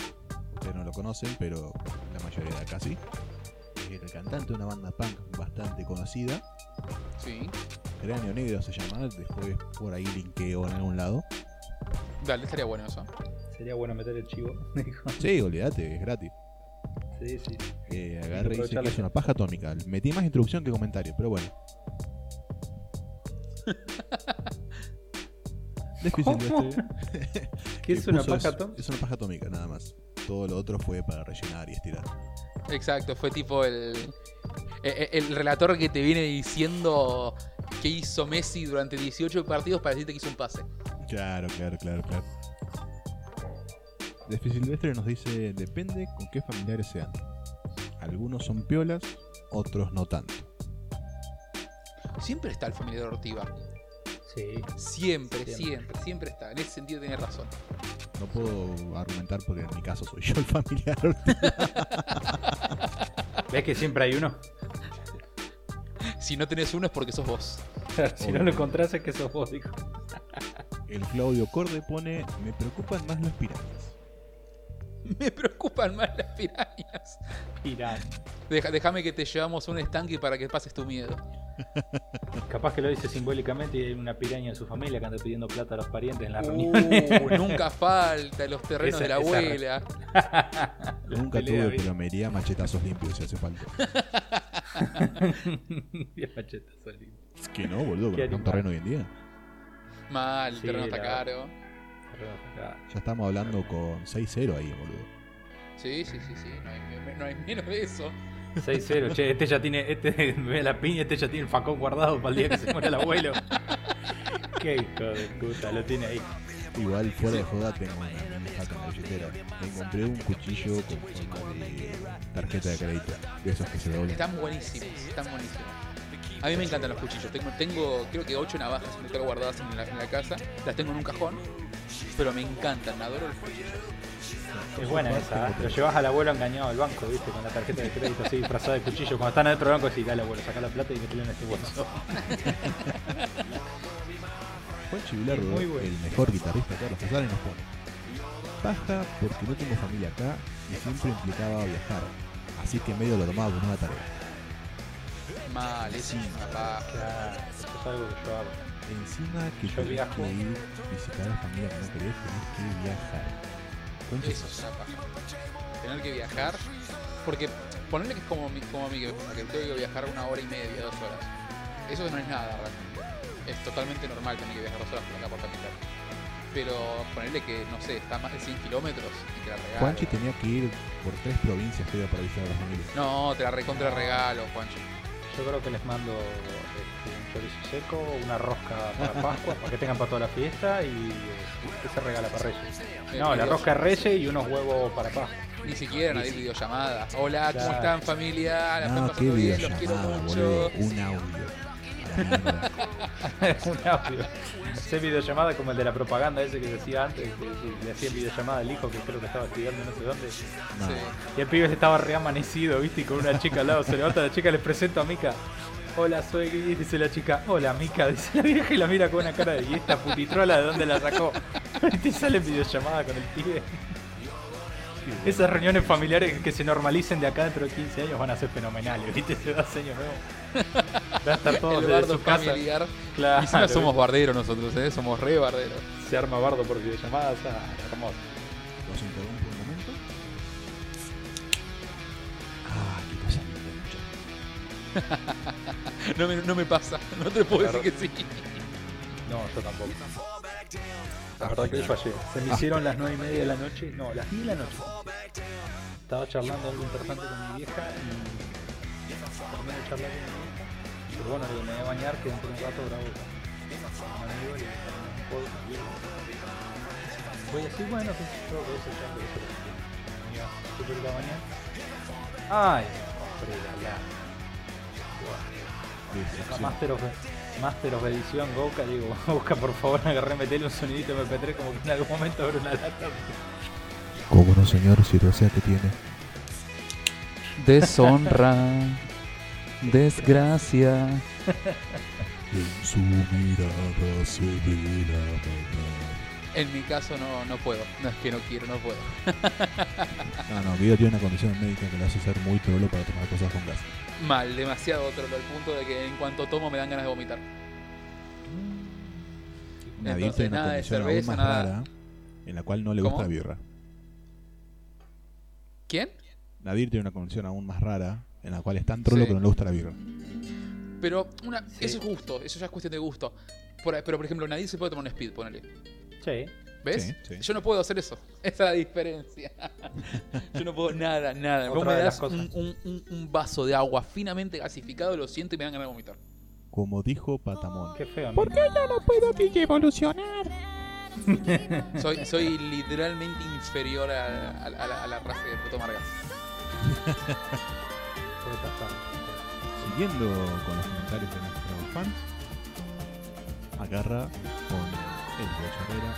Ustedes no lo conocen, pero la mayoría de acá sí. Es el cantante de una banda punk bastante conocida. Sí. Cráneo Negro se llama. Después por ahí linkeo en algún lado. Dale, estaría bueno eso. Sería bueno meter el chivo. dijo. Sí, olvídate, es gratis. sí, sí. Eh, que agarra y dice que es una paja atómica. Metí más introducción que comentario, pero bueno. ¿Cómo? Silvestre, ¿Qué es una paja atómica? Es una paja atómica, nada más. Todo lo otro fue para rellenar y estirar. Exacto, fue tipo el, el, el relator que te viene diciendo que hizo Messi durante 18 partidos para decirte que hizo un pase. Claro, claro, claro, claro. Después Silvestre nos dice, depende con qué familiares sean. Algunos son piolas, otros no tanto. Siempre está el familiar Ortiva. Sí. Siempre, Siempre. siempre, siempre está. En ese sentido tiene razón. No puedo argumentar porque en mi caso soy yo el familiar. ¿Ves que siempre hay uno? Si no tenés uno es porque sos vos. si no lo encontrás es que sos vos, dijo. El Claudio Corde pone, me preocupan más los piratas. Me preocupan más las pirañas. Deja- Déjame que te llevamos un estanque para que pases tu miedo. Capaz que lo dice simbólicamente y hay una piraña en su familia que anda pidiendo plata a los parientes en la reunión. Uh, nunca falta los terrenos Esa- de la abuela. Nunca tuve, pero me iría machetazos limpios si hace falta. Bien macheta, solito. Es que no, boludo, con un terreno hoy en día. Mal, el Sí, terreno está la- caro. Ya estamos hablando con 6-0 ahí, boludo. Sí, sí, sí, sí. No hay, no hay menos de eso. 6-0, che, este ya tiene, este me ve la piña, este ya tiene el facón guardado para el día que se muera el abuelo. Qué hijo de puta, lo tiene ahí. Igual fuera de joda tengo una mini jaca en la billetera. Me encontré un cuchillo con forma de tarjeta de crédito. De esos que se doblan. Están buenísimos, están buenísimos. A mí me encantan los cuchillos. Tengo, tengo creo que ocho navajas en metal guardadas en la, en la casa. Las tengo en un cajón. Pero me encantan, adoro los cuchillos. Es buena esa, ¿eh? lo llevas al abuelo engañado al banco, viste, con la tarjeta de crédito así disfrazada de cuchillo. Cuando están adentro del banco, decís, dale abuelo, saca la plata y metele en este bolso. Juan Chivilardo, Muy bueno. el mejor guitarrista de Carlos Casares, nos pone. Baja porque no tengo familia acá y siempre implicaba viajar. Así que medio lo tomaba como una tarea. Mal, es una paja. Claro, eso es algo que yo hago. Encima que Yo viajo. que ir visitar a la familia que no querés, tenés que viajar. Concha Eso es una paja. Tener que viajar. Porque ponerle que es como, mi- como a mí, que, tengo que viajar una hora y media, dos horas. Eso no es nada realmente. Es totalmente normal tener que viajar dos horas por acá por capital. Pero ponerle que, no sé, está a más de 100 kilómetros y te la regalo. Juanchi tenía que ir por tres provincias creo para visitar a la familia. No, te la recontra regalo, Juanchi. Yo creo que les mando este, un chorizo seco, una rosca para Pascua, para que tengan para toda la fiesta y eh, ¿qué se regala para Reyes? No, la rosca Reyes y unos huevos para Pascua. Ni siquiera nadie videollamada. Hola, ¿cómo están familia? La están No, qué pasando bien, los quiero videollamada, mucho. boludo. Un audio. Un audio. Hacer videollamada como el de la propaganda ese que se hacía antes, que, le hacían videollamada al hijo que creo que estaba estudiando no sé dónde. No. Sí. Y el pibe estaba re amanecido, viste, y con una chica al lado. Se levanta la chica, les presento a Mika. Hola, soy y dice la chica, hola Mika, dice la vieja y la mira con una cara de y esta putitrola de dónde la sacó. Y te sale videollamada con el pibe. Esas reuniones familiares que se normalicen de acá dentro de 15 años van a ser fenomenales, viste, se da años nuevo. Va a estar todos El desde bardo su casa. familiar. Claro, Y encima somos barderos nosotros, ¿eh? Somos re barderos. se arma bardo por videollamadas, ah, hermoso. Los interrumpo un momento. Ah, qué muchacho. No me, no me pasa, no te puedo Claro. decir que sí. No, yo tampoco. La verdad que yo ayer. Se me hicieron las 9 y media de la noche. No, las 10 de la noche. Estaba charlando algo interesante con mi vieja y. Terminé de charlar con mi vieja. Pero bueno, digo, me voy a bañar que dentro de un rato grabo con un amigo y un. Voy a decir, bueno, que creo que eso ya lo hice. Mira, súper la mañana. Ay. La Decepción. Master of, Master of Edición Goka, digo, busca por favor, agarré, metele un sonidito MP3 como que en algún momento abre una lata. ¿Cómo no, señor? Si lo sea que tiene. Deshonra, desgracia. En su mirada se ve la maldad. En mi caso no, no puedo. No es que no quiero, no puedo. No, no, Guido tiene una condición médica que le hace ser muy trolo para tomar cosas con gas. Mal, demasiado otro, al punto de que en cuanto tomo me dan ganas de vomitar. Nadir Entonces, tiene una nada de aún cerveza, más nada. rara en la cual no le gusta ¿Cómo? la birra. ¿Quién? Nadir tiene una condición aún más rara en la cual es tan trolo Sí. que no le gusta la birra. Pero una, Sí. eso es gusto, eso ya es cuestión de gusto. Por- pero por ejemplo, nadie se puede tomar un speed, ponele. Sí. ¿Ves? Sí, sí. Yo no puedo hacer eso. Esa es la diferencia. Yo no puedo nada, nada. Vos me das un, un- un- un vaso de agua finamente gasificado, lo siento y me dan ganas de vomitar. Como dijo Patamón. Qué feo. ¿Por qué yo no puedo evolucionar? Soy, soy literalmente inferior a, a- a la, a la raza de puto Margas. Siguiendo con los comentarios de nuestros fans, agarra con el Herrera.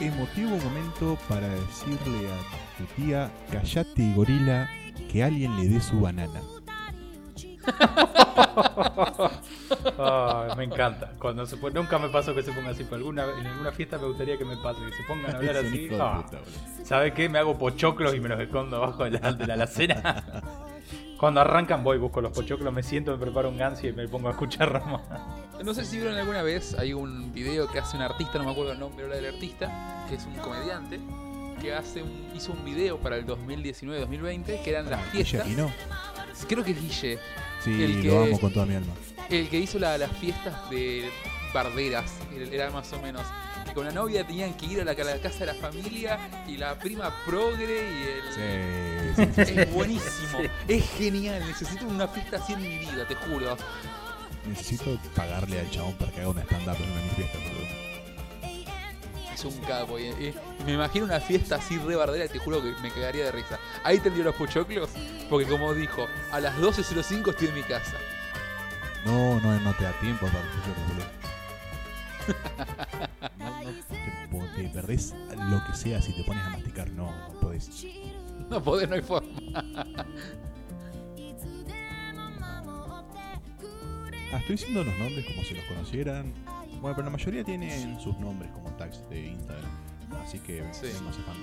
Emotivo momento para decirle a tu tía, callate gorila, que alguien le dé su banana. Ay, me encanta. Cuando se pone- nunca me pasó que se ponga así, pero alguna, en alguna fiesta me gustaría que me pase, que se pongan a hablar así. boludo. ¿Sabe qué? Me hago pochoclos y me los escondo abajo de la, de la alacena. Cuando arrancan voy, busco los pochoclos, me siento, me preparo un ganso y me pongo a escuchar nomás. No sé si vieron alguna vez, hay un video que hace un artista, no me acuerdo el nombre ahora del artista, que es un comediante, que hace un, hizo un video para el 2019-2020, que eran las Guille fiestas. Aquino. Creo que es Guille, Sí, El que- lo amo con toda mi alma. el que hizo la- las fiestas de barderas, era más o menos. Y con la novia tenían que ir a la, a la casa de la familia y la prima progre y el... Sí, sí, sí. Es buenísimo, es genial, necesito una fiesta así en mi vida, te juro. Necesito pagarle al chabón para que haga un stand-up en una de mis fiestas, boludo. Es un capo. Y, y me imagino una fiesta así re bardera, te juro que me cagaría de risa. Ahí tendría los pochoclos, porque como dijo, a las 12.05 estoy en mi casa. No, no, no te da tiempo para los boludo. No, no, te, te perdés lo que sea si te pones a masticar. No, no podés. No podés, no hay forma. Ah, estoy diciendo los nombres como si los conocieran. Bueno, pero la mayoría tienen sus nombres como tags de Instagram. Así que Sí. no se fan.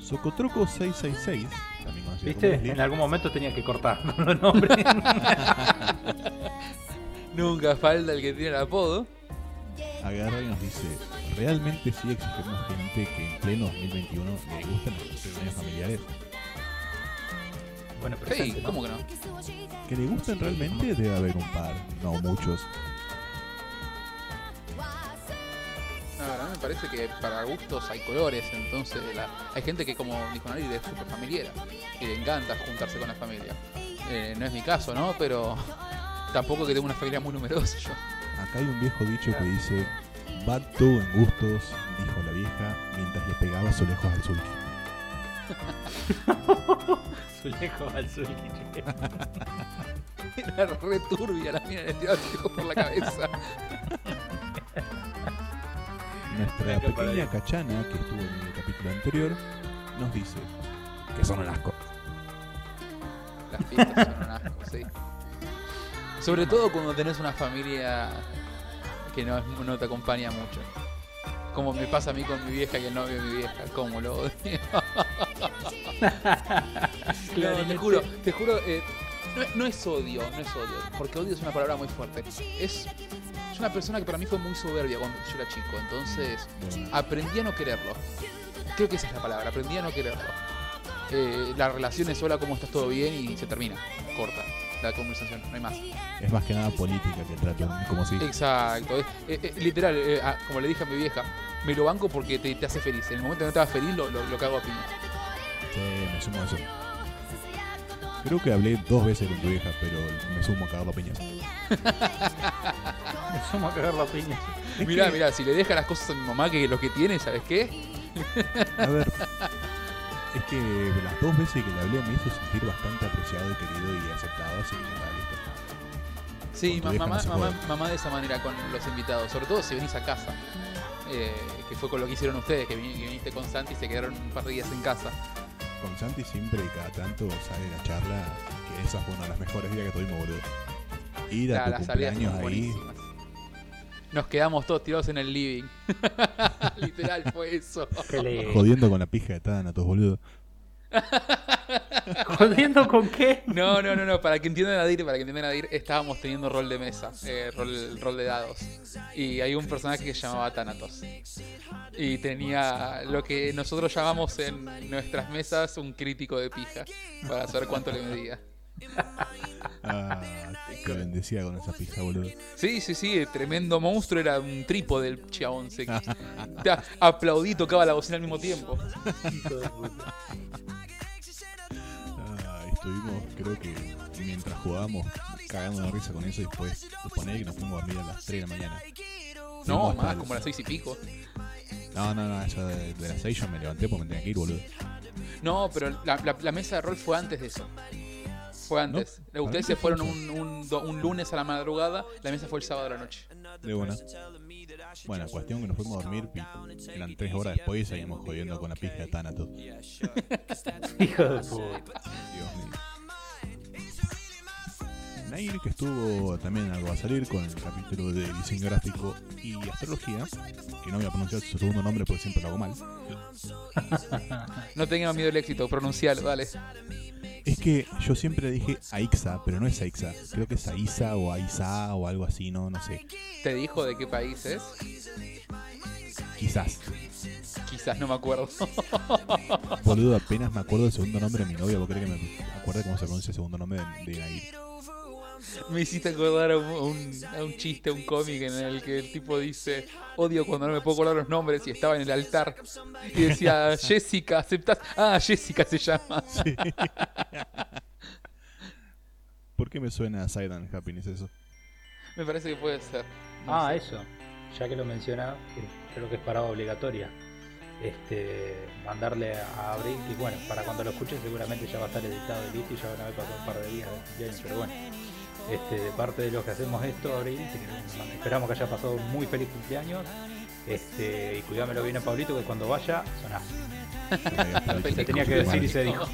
Socotroco666, también conocido como ¿Viste? En algún momento tenía que cortar con los nombres. Nunca falta el que tiene el apodo. agarra y nos dice, ¿realmente sí existimos gente que en pleno 2021 le gustan las reuniones familiares? Bueno, Sí, presente, ¿no? ¿cómo que no? Que le gustan realmente debe haber un par, no muchos. No, a mí me parece que para gustos hay colores, entonces la- hay gente que como dijo Nari es súper familiar y le encanta juntarse con la familia. Eh, no es mi caso, ¿no? Pero tampoco que tengo una familia muy numerosa yo. Acá hay un viejo dicho que dice, va todo en gustos, dijo la vieja, mientras le pegaba su lejos al sulky. Zulejo al Zulki. Era re turbia la mina le el por la cabeza. Nuestra Venga, para pequeña ahí. cachana, que estuvo en el capítulo anterior, nos dice que son un asco. Las fiestas son un asco, sí. Sobre todo cuando tenés una familia que no, no te acompaña mucho. Como me pasa a mí con mi vieja y el novio de mi vieja, como lo odio. No, te juro, te juro, eh, no, no es odio, no es odio, porque odio es una palabra muy fuerte. Es, es una persona que para mí fue muy soberbia cuando yo era chico, entonces aprendí a no quererlo. Creo que esa es la palabra, aprendí a no quererlo. Eh, la relación es sola como estás todo bien y se termina, corta la conversación, no hay más. es más que nada política que tratan, como si... Exacto, es- eh, eh, literal, eh, ah, como le dije a mi vieja, me lo banco porque te, te hace feliz. En el momento que no estaba feliz, lo, lo, lo cago a piña. Sí, me sumo a eso. Creo que hablé dos veces con tu vieja, pero me sumo a cagarlo a piñas. Me sumo a cagar la piña. Mirá, que, mirá, si le deja las cosas a mi mamá que lo que tiene, ¿sabes qué? A ver, es que las dos veces que le hablé me hizo sentir bastante apreciado y querido y aceptado, así que nada, listo. Sí, ma- mamá, no mamá, mamá de esa manera con los invitados, sobre todo si venís a casa. Eh, que fue con lo que hicieron ustedes, que, vin- que viniste con Santi y se quedaron un par de días en casa. Con Santi siempre y cada tanto sale la charla, que esa fue una de las mejores días que tuvimos, boludo. Ir a La- tu cumpleaños ahí, buenísimas. Nos quedamos todos tirados en el living. Literal fue eso. Jodiendo con la pija de Thanatos, boludo. ¿Jodiendo con qué? No, no, no, no, para que entiendan a Dir, para que entiendan a estábamos teniendo rol de mesa, eh, rol, rol de dados. Y hay un personaje que se llamaba Thanatos. Y tenía lo que nosotros llamamos en nuestras mesas un crítico de pija, para saber cuánto le medía. Ah, te bendecía con esa pija, boludo. Sí, sí, sí, el tremendo monstruo era un trípode del chabón. Se, aplaudí y tocaba la bocina al mismo tiempo. Ah, estuvimos, creo que mientras jugábamos, cagando la risa con eso y después poner que nos fuimos a dormir a las 3 de la mañana. No, más, el- como a las seis y pico. No, no, no, eso de, de las 6 yo me levanté porque me tenía que ir, boludo. No, pero la, la- la mesa de rol fue antes de eso. Fue antes. No, Ustedes se fueron un, un un lunes a la madrugada, la mesa fue el sábado a la noche. De buena. Bueno, cuestión que nos fuimos a dormir, eran 3 horas después y seguimos jodiendo con la pija de Thanatos. Hijo de puta. Dios mío. Nair, que estuvo también algo a salir con el capítulo de diseño gráfico y astrología, que no voy a pronunciar su segundo nombre porque siempre lo hago mal. No tengan miedo al éxito, pronuncialo, dale. Es que yo siempre dije Aixa, pero no es Aixa. Creo que es Aiza o Aiza o algo así, no, no sé. ¿Te dijo de qué país es? Quizás. Quizás no me acuerdo. Boludo, apenas me acuerdo del segundo nombre de mi novia. ¿Vos crees que me acuerdo cómo se pronuncia el segundo nombre de, de Nair? Me hiciste acordar a un, a un- a un chiste, a un cómic en el que el tipo dice, odio cuando no me puedo acordar los nombres y estaba en el altar. Y decía, Jessica, ¿aceptás? Ah, Jessica se llama. Sí. ¿Por qué me suena a Side and Happiness eso? Me parece que puede ser. No ah, sé. eso. Ya que lo menciona, que creo que es parada obligatoria. Este, mandarle a Abril, y bueno, para cuando lo escuchen seguramente ya va a estar editado y listo y ya van a haber pasado un par de días cumpleaños, pero bueno. Este, de parte de los que hacemos esto, Abril, esperamos que haya pasado un muy feliz cumpleaños. Este, y cuidámelo bien a Pablito que cuando vaya, sonás. Se tenía que decir y se dijo.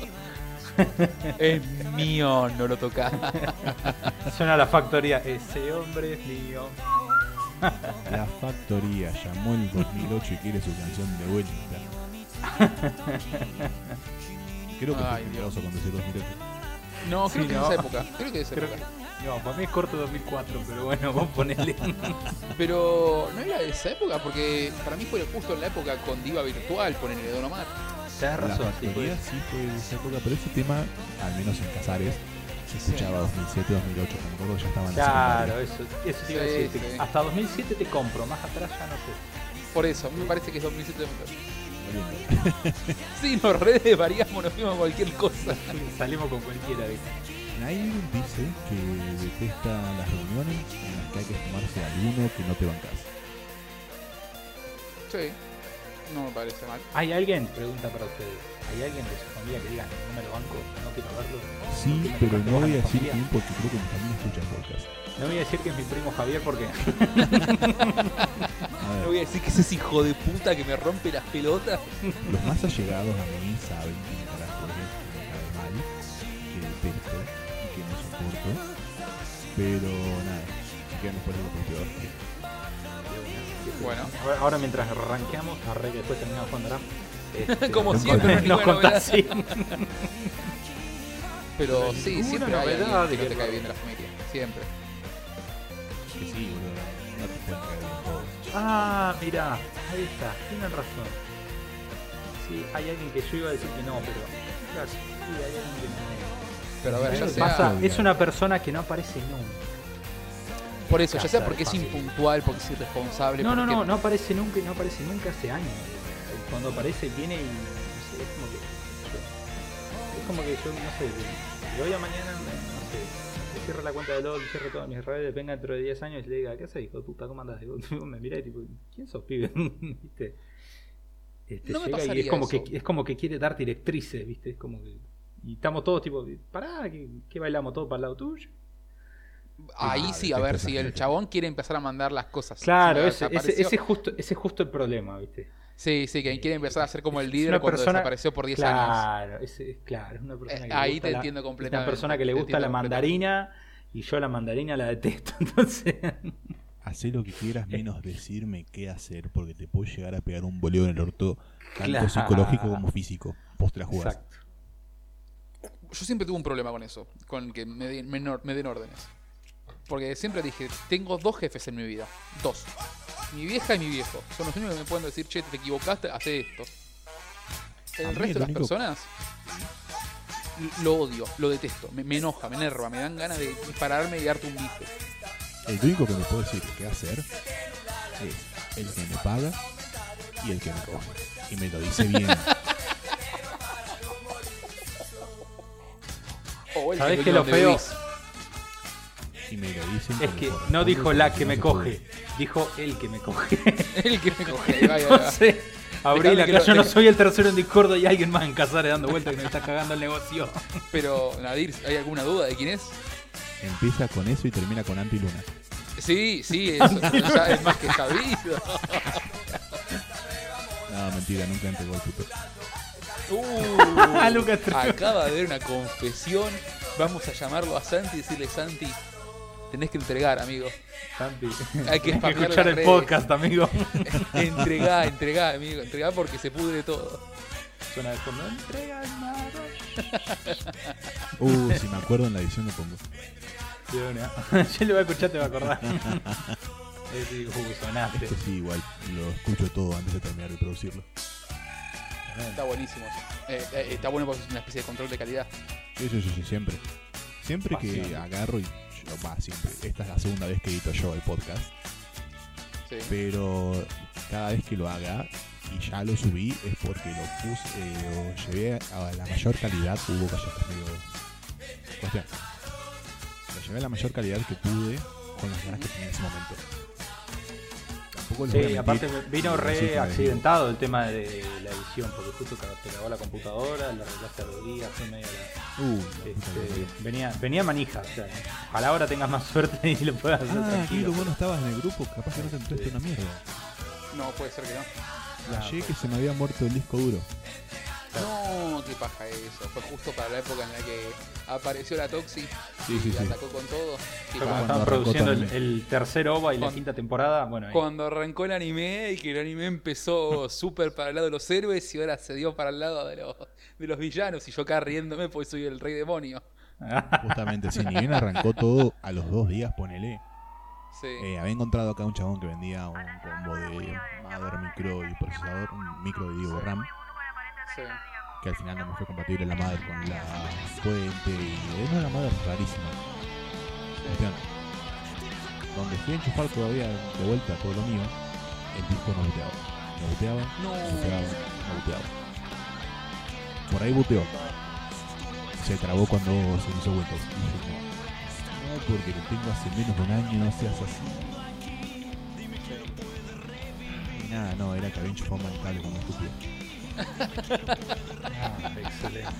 Es mío, no lo toca. Suena la factoría, ese hombre es mío. La factoría llamó el 2008 y quiere su canción de vuelta. Creo que Ay, fue generoso con decir 2008. No, creo Sí, que es no. de esa época. Creo que es esa Creo época. No, para mí es corto 2004, pero bueno, vos ponele. Pero no era de esa época, porque para mí fue justo en la época con Diva Virtual, ponele Don Omar. Tenés razón, sí, fue de esa época, pero ese tema, al menos en Casares, se escuchaba 2007, 2008, como acuerdo ya estaban en la Claro, eso, eso te iba a Sí, decir. sí. Hasta 2007 te compro, más atrás ya no sé. Por eso, me parece que es 2007 2008. Volviendo. Sí, nos redes variamos, nos fuimos a cualquier cosa. Salimos con cualquiera, ¿viste? Nail dice que detesta las reuniones en las que hay que fumarse alguno que no te bancas. Sí, no me parece mal. ¿Hay alguien? Pregunta para ustedes. ¿Hay alguien de su familia que diga no me lo banco, no quiero verlo? Sí, ¿No me pero no voy a decir familia? quién porque creo que mi familia escucha podcast. No voy a decir que es mi primo Javier porque No voy a decir que es ese hijo de puta que me rompe las pelotas. los más allegados a mí saben que mi carácter es mal, que detesto Pero nada, si quieren después lo peor. Bueno, Ahora- mientras arranqueamos, arre que después terminamos jugando ahora. este, Como nos siempre, nos contás, sí. pero sí, siempre hay novedad alguien que de no que te cae bien de la familia. Siempre. Que sí, boludo, no te pueden caer bien todos. Ah, mirá, ahí está, tienen razón. Sí, hay alguien que yo iba a decir que no, pero. Claro, sí, hay alguien que no. Pero a ver, ya sea. Pasa, es una persona que no aparece nunca. Por eso, ya sea porque es impuntual, porque es irresponsable. No, no, porque- no, no aparece nunca no aparece nunca hace años. Cuando aparece viene y no sé, es como que. Es como que yo, no sé, de hoy a mañana, no sé, me cierro la cuenta de LOL, cierro todas mis redes, venga dentro de 10 años y le diga, ¿qué haces, hijo de puta? ¿Cómo? Y vos me mirá y tipo, ¿quién sos, pibe? ¿Viste? Este, No me llega y es como, eso. que, es como que quiere darte directrices, ¿viste? Es como que. Y estamos todos tipo, pará, que, que bailamos todos para el lado tuyo. Ahí Ah, sí, a ver, si el chabón quiere empezar a mandar las cosas. Claro, Si ese, ese, justo, ese es justo el problema, ¿viste? Sí, sí, que quiere empezar a ser como el líder una cuando persona- desapareció por 10 años. Claro, ese, claro, es una persona Eh, que le ahí gusta te la- entiendo es Una completamente, persona que le gusta la completamente. mandarina y yo la mandarina la detesto. Entonces, Hacé lo que quieras menos decirme qué hacer porque te puedo llegar a pegar un boleo en el orto tanto Claro. psicológico como físico. Vos te la jugás. exacto. Yo siempre tuve un problema con eso, con que me den, me me den órdenes. Porque siempre dije, tengo dos jefes en mi vida. Dos. Mi vieja y mi viejo. Son los únicos que me pueden decir, che, te equivocaste, hace esto. El resto de las único- personas lo odio, lo detesto, me, me enoja, me enerva, me dan ganas de dispararme y darte un bife. El único que me puede decir qué hacer es el que me paga y el que me coge. Y me lo dice bien. el ¿Sabés que qué lo feo? vivís. Y me lo dicen Es que no dijo la que me coge, dijo el que me coge. El que me coge. ahí va, ahí va. Entonces, que acá lo- yo no soy el tercero en Discord y hay alguien más en Casares dando vueltas que nos está cagando el negocio. Pero, Nadir, ¿hay alguna duda de quién es? Empieza con eso y termina con Anti Luna. Sí, sí, eso ya es más que sabido. No, mentira, nunca entregó el puto. Uh, Lucas Trejo. acaba de haber una confesión. Vamos a llamarlo a Santi y decirle, Santi, tenés que entregar, amigo. Santi, Hay que escuchar el redes. podcast, amigo. entregá, entregá, amigo. Entregá porque se pudre todo. Suena de fondo. Entrega el mar. Uh, si me acuerdo en la edición lo pongo. Yo lo voy a escuchar, te va a acordar. Es decir, uh, sonaste. Esto sí, igual, lo escucho todo antes de terminar de producirlo. Está buenísimo. Eh, eh, está bueno porque es una especie de control de calidad. Sí, sí, sí, sí, siempre. Siempre que Pasión. agarro y yo, va, siempre. Esta es la segunda vez que edito yo el podcast. Sí. Pero cada vez que lo haga y ya lo subí es porque lo puse, eh, lo llevé a la mayor calidad. Hubo medio. Cuestión. grabé la mayor calidad que pude con las ganas que tenía en ese momento. Tampoco les voy a Sí, mentir, aparte vino re accidentado el tema de la edición, porque justo te te cagó la computadora, la arreglaste a los días, fue medio la- Uh, este, venía, venía manija, o sea, ojalá ahora tengas más suerte y lo puedas hacer Ah, tranquilo. Vos no estabas en el grupo, capaz que no te entraste una mierda. No, puede ser que no. Flashé que se me había muerto el disco duro. No, qué paja eso. Fue justo para la época en la que apareció la Toxi Sí, sí, y sí. atacó con todo. Estaban produciendo el, el tercer OVA y la quinta temporada, bueno, ahí. Cuando arrancó el anime y que el anime empezó súper para el lado de los héroes y ahora se dio para el lado de los, de los villanos y yo acá riéndome porque soy el rey demonio. Justamente, si ni bien arrancó todo, a los dos días, ponele. Sí. Eh, había encontrado acá un chabón que vendía un combo de Mother Micro y procesador, un micro de digo RAM, sí. que al final no me fue compatible la Mother con la fuente y era una Mother rarísima. Cuestión, Donde fui a enchufar todavía de vuelta todo lo mío, el disco no buteaba. No buteaba, No. buteaba, no buteaba. Por ahí buteó. Se trabó cuando se hizo Windows. Y dije, no, no, porque lo tengo hace menos de un año, no seas así. Nada, no, era que había enchufado mal el cable como estúpido. Ah, excelente.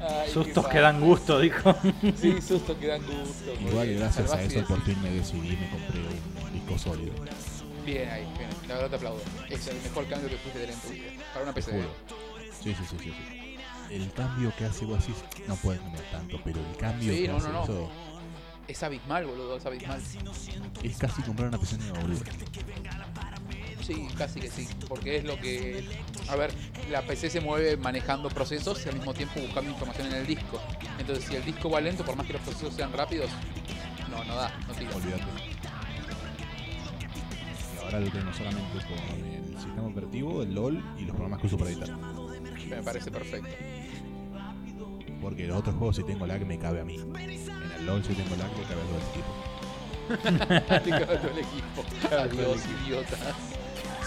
Ay, Sustos que dan gusto, dijo. Sí, sustos que dan gusto. Igual gracias a eso por fin me decidí y me compré un disco sólido. Bien ahí, bien. La verdad te aplaudo. Es el mejor cambio que pudiste tener en tu vida. Para una PC. Sí, sí, sí, sí, sí. El cambio que hace vos así, no puedes cambiar tanto, pero el cambio Sí, que no, hace no, no. eso Es abismal, boludo, es abismal. es casi comprar una PC nueva, boludo. Sí, casi que sí. Porque es lo que. A ver, la PC se mueve manejando procesos y al mismo tiempo buscando información en el disco. Entonces, si el disco va lento, por más que los procesos sean rápidos, no, no da, no tira. Olvídate. Y ahora lo tengo solamente con el sistema operativo, el LOL y los programas que uso para editar. Me parece perfecto. Porque los otros juegos si tengo lag me cabe a mí. En el LOL si tengo lag me cabe a todo el equipo. Te cago todo el equipo. Adiós, idiota.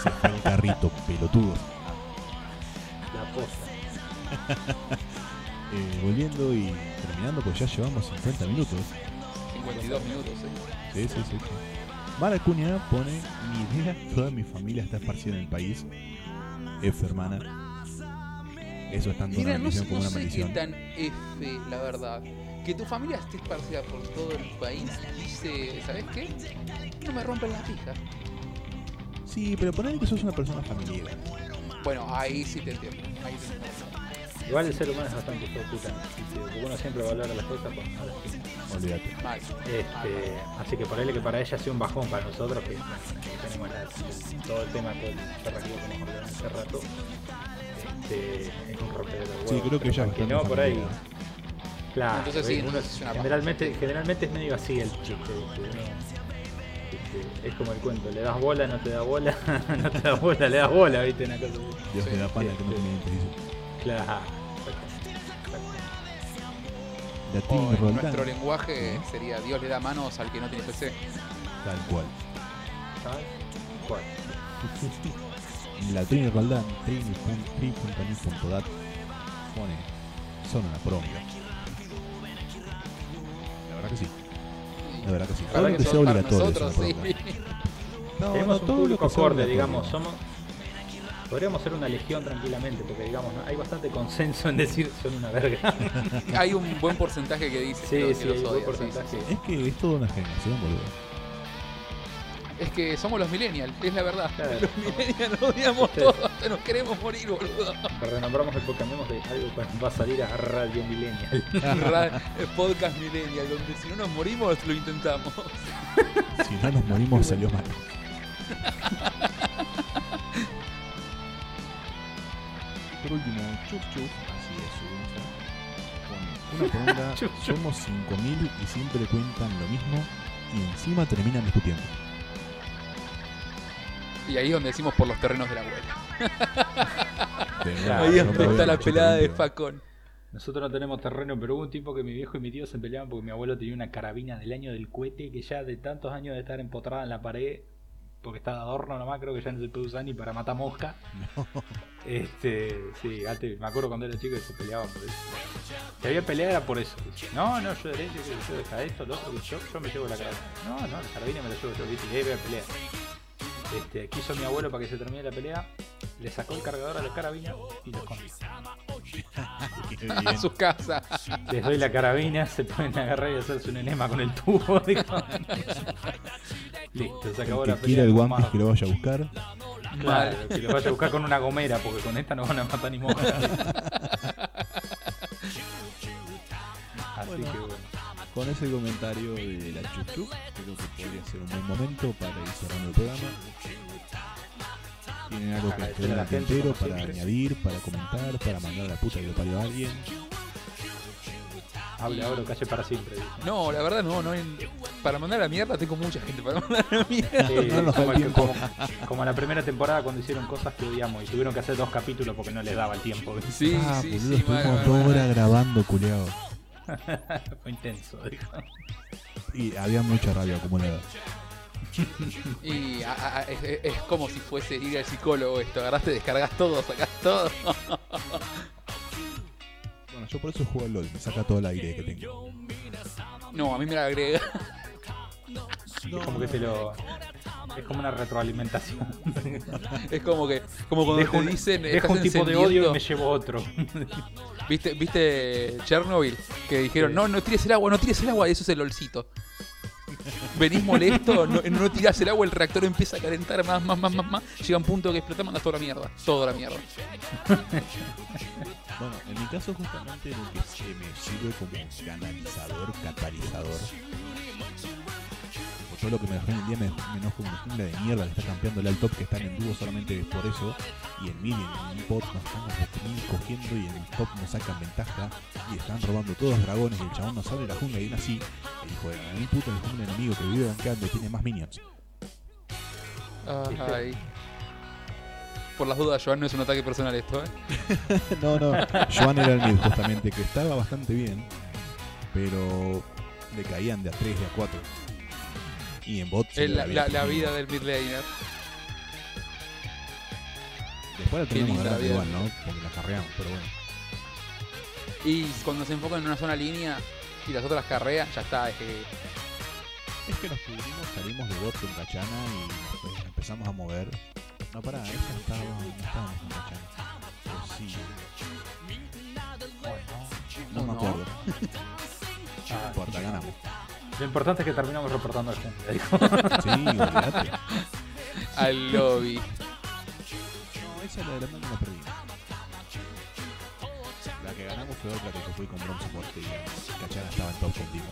Se fue el carrito, pelotudo. La posta. Eh, volviendo y terminando, pues ya llevamos 50 minutos. 52 minutos, eh. Sí, sí, sí. sí. Mara Acuña pone mi idea, toda mi familia está esparcida en el país. F hermana. Eso es tanto una Mira, no, bendición sé- como no una sé qué tan F, la verdad. Que tu familia esté esparcida por todo el país dice, ¿sabes qué? No me rompen la pija. Sí, pero ponele que sos una persona familiar. Bueno, ahí sí te entiendo. Ahí te entiendo. Igual el ser humano es bastante puta. Porque uno siempre valora las cosas por no las tiene. Olvídate. Mal. Este, así que por él que para ella ha sido un bajón para nosotros, que bueno, tenemos la- todo el tema, todo el terrativo que hemos hablado hace rato. Este, es un de huevos. Sí, creo que para que no, por ahí. Claro, Entonces sí, uno- generalmente, generalmente es medio así el chiste. Este, es como el cuento, le das bola, no te da bola, no te da bola, le das bola, viste, una cosa. Dios Sí, te da pana que no este- tiene dientes, dice. Claro. La O en Roldán. nuestro lenguaje sería Dios le da manos al que no tiene PC. Tal cual. ¿Sabes? ¿Cuál? La Trini Roldán, trini.net pone, son una promo. La verdad que sí. La verdad que sí. Todo lo que sea obligatorio. nosotros, sí. No, Tenemos no, un todo público acorde, digamos, somos. Podríamos ser una legión tranquilamente, porque digamos, ¿no? hay bastante consenso en decir son una verga. Hay un buen porcentaje que dice Sí, que, sí, que los odia, buen sí, sí, porcentaje. sí. Es que es toda una generación, boludo. Es que somos los millennials, es la verdad. Claro. Los millennials odiamos Sí. Nos queremos morir, boludo. Renombramos el podcast de algo que va a salir a Radio Millennial. Ra- Podcast millennial, donde si no nos morimos lo intentamos. Si no nos morimos salió mal. Por último, Chup Chup, así es su una pregunta, somos 5000 y siempre cuentan lo mismo y encima terminan discutiendo. Y ahí es donde decimos por los terrenos de la abuela. De ahí no está la pelada de. Facón. Nosotros no tenemos terreno, pero hubo un tiempo que mi viejo y mi tío se peleaban porque mi abuelo tenía una carabina del año del cohete que ya de tantos años de estar empotrada en la pared porque está de adorno nomás, creo que ya no se puede usar ni para matar mosca. Este, sí, antes, me acuerdo cuando era chico que se peleaban por eso. Si había pelea era por eso. No, no, yo derecho, que yo deja esto, lo otro, que yo, yo me llevo la carabina. No, no, la carabina me la llevo yo, viste, y ahí voy a pelear. Este, quiso mi abuelo para que se termine la pelea, le sacó el cargador a la carabina y lo escondió. A su casa. Les doy la carabina, se pueden agarrar y hacerse un enema con el tubo. Listo, se acabó El la que pelea. quiera el guante que lo vaya a buscar. Claro, que lo vaya a buscar con una gomera, porque con esta no van a matar ni mosca. Así Bueno. que bueno. Con ese comentario de la chup, creo que podría ser un buen momento para ir cerrando el programa. ¿Tienen algo que esté en la el gente, tintero para siempre. añadir, para comentar, para mandar a la puta que lo parió a alguien? Hable ahora o calle para siempre. No, la verdad no, no. en- Para mandar a la mierda tengo mucha gente para mandar a la mierda. Sí, No nos da como, el como- como la primera temporada cuando hicieron cosas que odiamos y tuvieron que hacer dos capítulos porque no les daba el tiempo. Sí, ah, sí, boludo, sí, estuvimos dos horas grabando, culeado. Fue intenso. dijo. Y había mucha rabia acumulada. Y a- a- es, como si fuese ir al psicólogo esto. Agarraste, descargas todo, sacás todo. Bueno, yo por eso juego al LOL, me saca todo el aire que tengo. No, a mí me la agrega. Es como que te lo. Es como una retroalimentación. Es como que, como cuando Dejo te un, dicen, dejo estás un tipo de odio y me llevo otro. ¿Viste, ¿Viste Chernobyl? Que dijeron, no, no tires el agua, no tires el agua, eso es el olcito. Venís molesto, no, no tirás el agua, el reactor empieza a calentar más, más, más, más, más. Llega un punto que explota, mandas toda la mierda. Toda la mierda. Bueno, en mi caso justamente lo que se me sirve como canalizador, catalizador. Todo lo que me dejó en el día me, me enojo como una jungla de mierda que está campeándole al top que están en dúo solamente por eso. Y en mid y en bot nos están cogiendo y en top nos sacan ventaja. Y están robando todos los dragones y el chabón nos abre la jungla y viene así. El hijo de mil puta el jungla enemigo que vive bancando y tiene más minions. Ay. Por las dudas, Joan, no es un ataque personal esto, ¿eh? no, no. Joan era el mid justamente, que estaba bastante bien, pero le caían de a 3, de a 4. Y en bot se Es le la, la- la vida del mid laner. Después la tenemos igual, ¿no? Porque la carreamos, pero bueno. Y cuando se enfocan en una sola línea y las otras carrean, ya está. Es que Es que nos pudrimos, salimos de bot con Cachana y nos empezamos a mover. No, pará, esa no no estábamos con Cachana. Pero sí, no ¿O me no? acuerdo. No Ah, importa, ganamos. Lo importante es que terminamos reportando al gente. Sí, olvídate. al lobby. No, esa la de la mano la perdimos. La que ganamos fue otra que yo fui con bronce porque Cachana estaba en top contigo.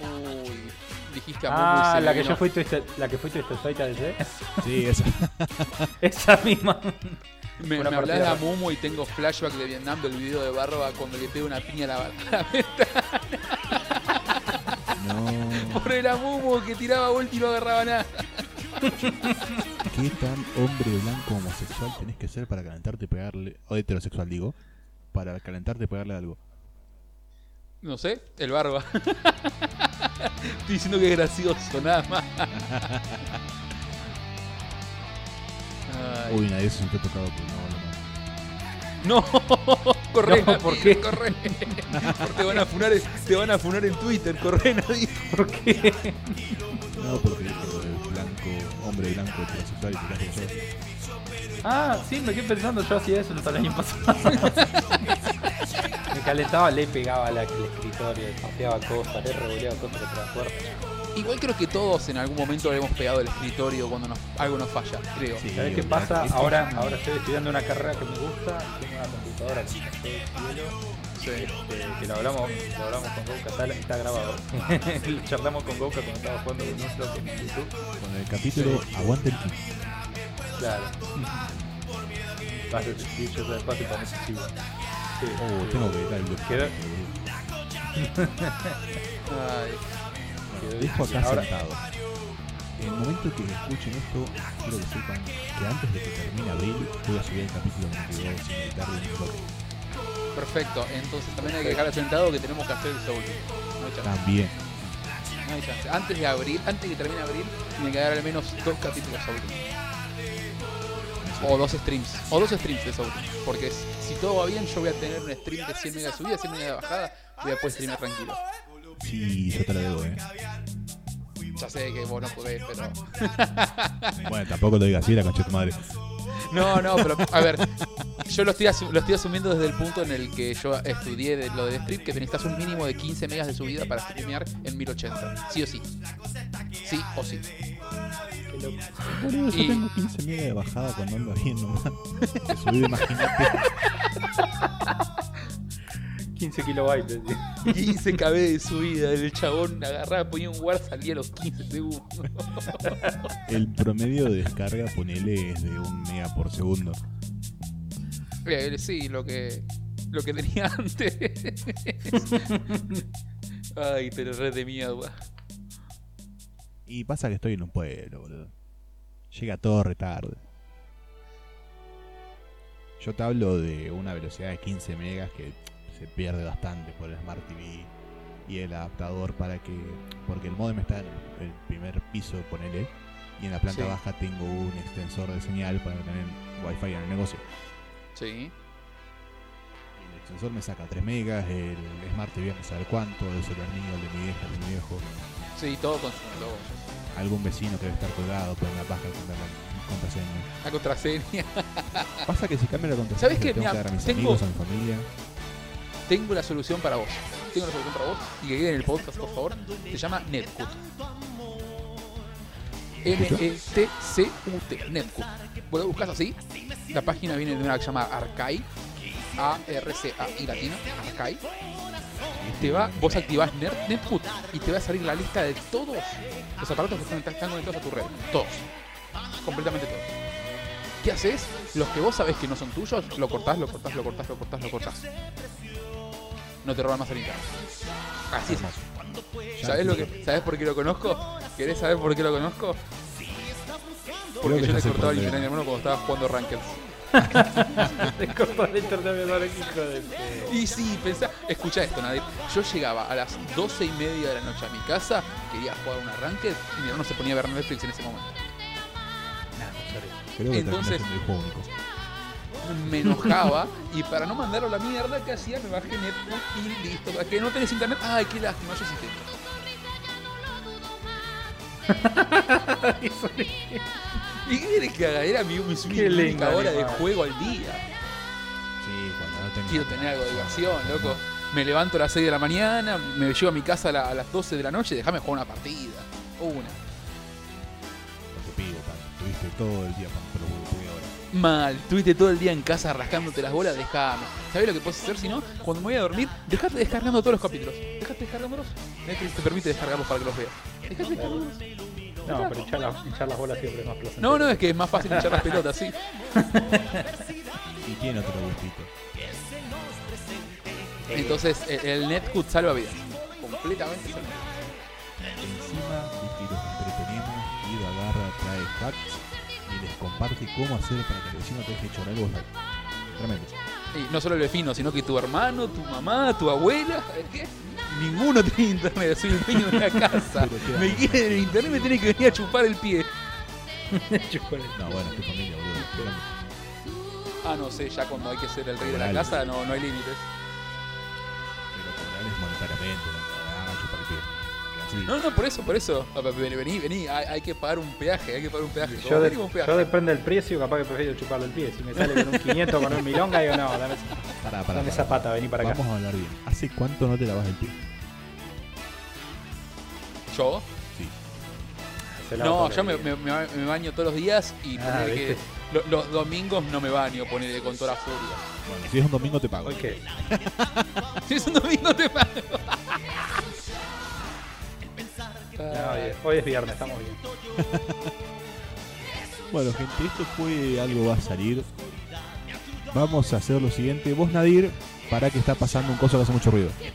Uy, dijiste a y Ah, la que yo fui Twisted, la que fui Twisted Fate ADC. Sí, esa. Esa misma. Me, me hablas de Amumu y tengo flashback de Vietnam del video de Barba cuando le pega una piña a la, a la ventana. No. Por el Amumu que tiraba vuelta y no agarraba nada. ¿Qué tan hombre blanco homosexual tenés que ser para calentarte y pegarle, o heterosexual digo, para calentarte y pegarle algo? No sé, el Barba. Estoy diciendo que es gracioso, nada más. Uy, nadie se sintió tocado por no, no. Corre, No, ¿por qué? corre. Porque te van a funar, te van a funar en Twitter, corre, Nadir. ¿Por qué? No, porque dijo el blanco, hombre blanco heterosexual y yo. Ah, sí, me quedé pensando, yo hacía eso hasta el año pasado. me calentaba, le pegaba al escritorio, le pateaba cosas, le revoleaba cosas contra la puerta. Igual creo que todos en algún momento le hemos pegado el escritorio cuando nos, algo nos falla, creo. Sí, ¿Sabes qué pasa? Ahora, ahora estoy estudiando una carrera que me gusta, computadora que está todo el cielo, Sí. este, que lo hablamos, lo hablamos con Gouka, está, está grabado. Lo charlamos con Gouka cuando estaba jugando con nosotros en YouTube. Con el capítulo Aguante el King. Claro. Chivo. Sí, Oh, sí. tengo que dar el Quedó- Ay, Bueno, dejo acá Ahora- sentado. En el momento que escuchen esto, quiero que sepan que antes de que termine abril voy a subir el capítulo que me quedó sin editar de un bloque. perfecto. Entonces también hay que dejar sentado que tenemos que hacer el soul. No hay chance. También. no hay chance. Antes de abril, antes de que termine abril, tiene que dar al menos dos capítulos Soul O dos streams. O dos streams de Soul Porque si todo va bien, yo voy a tener un stream de 100 megas subida, 100 megas de bajada. Voy a poder streamear tranquilo. Sí, yo te lo debo, eh. Ya sé que vos no podés, pero. Bueno, tampoco lo digas así, la concha de tu madre. No, no, pero a ver, yo lo estoy, lo estoy asumiendo desde el punto en el que yo estudié de lo del stream, que necesitas un mínimo de 15 megas de subida para streamear en 1080. Sí o sí. Sí o sí. Boludo, yo Y- tengo 15 megas de bajada cuando ando bien nomás. De subida, imagínate. 15 kilobytes. tío. 15 KB de subida, el chabón agarraba, ponía un guard, salía a los 15 segundos. El promedio de descarga, ponele, es de un mega por segundo. Eh, sí, lo que lo que tenía antes. Ay, te lo re de miedo. Y pasa que estoy en un pueblo, boludo. Llega todo retarde. Yo te hablo de una velocidad de 15 megas que se pierde bastante por el Smart TV y el adaptador para que. Porque el modem está en el primer piso, ponele. Y en la planta Sí. baja tengo un extensor de señal para tener wifi en el negocio. Sí. Y el extensor me saca 3 megas, el Smart TV me sabe cuánto, el celular mío, el de mi vieja, el de mi viejo. Sí, todo consume, todo. Algún vecino que debe estar colgado, pero me baja el contraseña. La contraseña. Pasa que si cambio la contraseña, tengo Mira, que dar a mis tengo- amigos, a mi familia. Tengo la solución para vos. Tengo la solución para vos. Y que quede en el podcast, por favor. Se llama Netcut. N-E-T-C-U-T. Netcut. Vos lo buscas así. La página viene de una que se llama Arcai. A-R-C-A-I latina. Arcai. Te va, vos activás Net- Netcut y te va a salir la lista de todos los aparatos que están conectados a tu red. Todos. Completamente todos. ¿Qué haces? Los que vos sabés que no son tuyos, lo cortás, lo cortás, lo cortás, lo cortás, lo cortás. No te roban más el internet. Así es. ¿Sabés, lo que, ¿Sabés por qué lo conozco? ¿Querés saber por qué lo conozco? Porque que yo le cortaba el internet a mi hermano cuando estaba jugando Ranked. Te corta el internet, mi hermano, qué hijo de pe- Y sí, pensá, escucha esto, Nadir. Yo llegaba a las 12 y media de la noche a mi casa, quería jugar una Ranked y mi hermano se ponía a ver Netflix en ese momento. Nah, en serio. Creo que Entonces- terminó siendo el juego único. Me enojaba y para no mandarlo a la mierda, ¿qué hacía? Me bajé Netflix y listo. ¿A ¿Que no tenés internet? Ay, qué lástima, yo sí tengo. ¿Y qué querés que haga? Era mi, mi, única hora de juego al día. Sí, cuando no tenía. Quiero tener algo de diversión, loco. Me levanto a las 6 de la mañana, me llevo a mi casa a, la- a las 12 de la noche, déjame jugar una partida. Una. No te pido. Tuviste todo el día ahora. Mal, estuviste todo el día en casa rascándote las bolas, déjame. ¿Sabés lo que puedes hacer si no? Cuando me voy a dormir, dejate descargando todos los capítulos. Dejate descargándolos. Netflix te permite descargarlos para que los veas. Dejate descargándolos. No, pero hinchar, las- hinchar las bolas siempre es más placentero. No, no, es que es más fácil echar las pelotas, sí. Y tiene otro gustito. Entonces, el, el Netcut salva vidas. Completamente salva vidas. Encima, y los entretenemos. Guido agarra, trae facts y comparte cómo hacer para que el vecino te deje chorar vos. Tremendo. Y no solo el vecino, sino que tu hermano, tu mamá, tu abuela, ¿sabes qué? Ninguno tiene internet, soy el dueño de la casa. Me quiere el internet, me tiene que venir a chupar el pie. Chupar el- No, bueno, es tu familia, boludo. Ah, no sé, ya cuando hay que ser el rey de la casa no, no hay límites. Pero cobrarles monetariamente, no No, no, por eso, por eso. Vení, vení, vení, hay, hay que pagar un peaje, hay que pagar un peaje. Yo, de- mínimo un peaje. yo depende del precio, capaz que prefiero chuparle el pie. Si me sale con un 500 con un milonga, digo, no, dame, Pará, pará, dame pará. esa pata, vení para acá. Vamos a hablar bien. ¿Hace cuánto no te lavas el pie? ¿Yo? Sí. No, yo me, baño todos los días y Ah, que los domingos no me baño, ponele con toda la furia. Bueno, si es un domingo te pago. ¿Hoy qué? Si es un domingo te baño. No, hoy, hoy es viernes, estamos bien. Bueno, gente, esto fue algo va a salir. Vamos a hacer lo siguiente. Vos, Nadir, para que está pasando un coso que hace mucho ruido. Mucho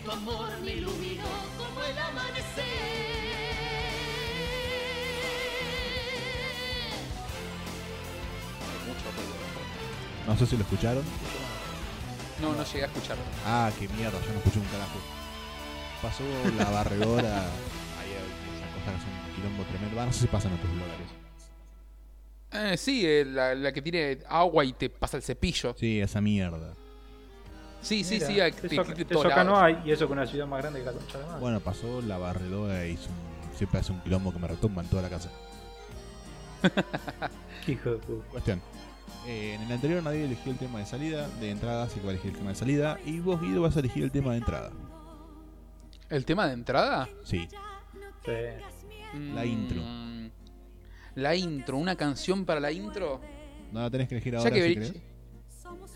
ruido. No sé si lo escucharon. No, no llegué a escucharlo. Ah, qué mierda, yo no escuché un carajo. Pasó la barredora va, no sé si pasan tus lugares. Eh, sí, eh, la, la que tiene agua y te pasa el cepillo. Sí, esa mierda. Sí, sí, Mira, sí, hay- Eso, te- te- te- eso todos acá no hay, y eso que una ciudad más grande que la concha de madre. Bueno, pasó la barredora y hizo un- siempre hace un quilombo que me retumba en toda la casa. Qué hijo de puta. Cuestión. Eh, en el anterior nadie eligió el tema de salida, de entrada, así que va a elegir el tema de salida. Y vos, Guido, vas a elegir el tema de entrada. ¿El tema de entrada? Sí. Sí. La Mm, intro. La intro, una canción para la intro. No la tenés que elegir Ya ahora que si.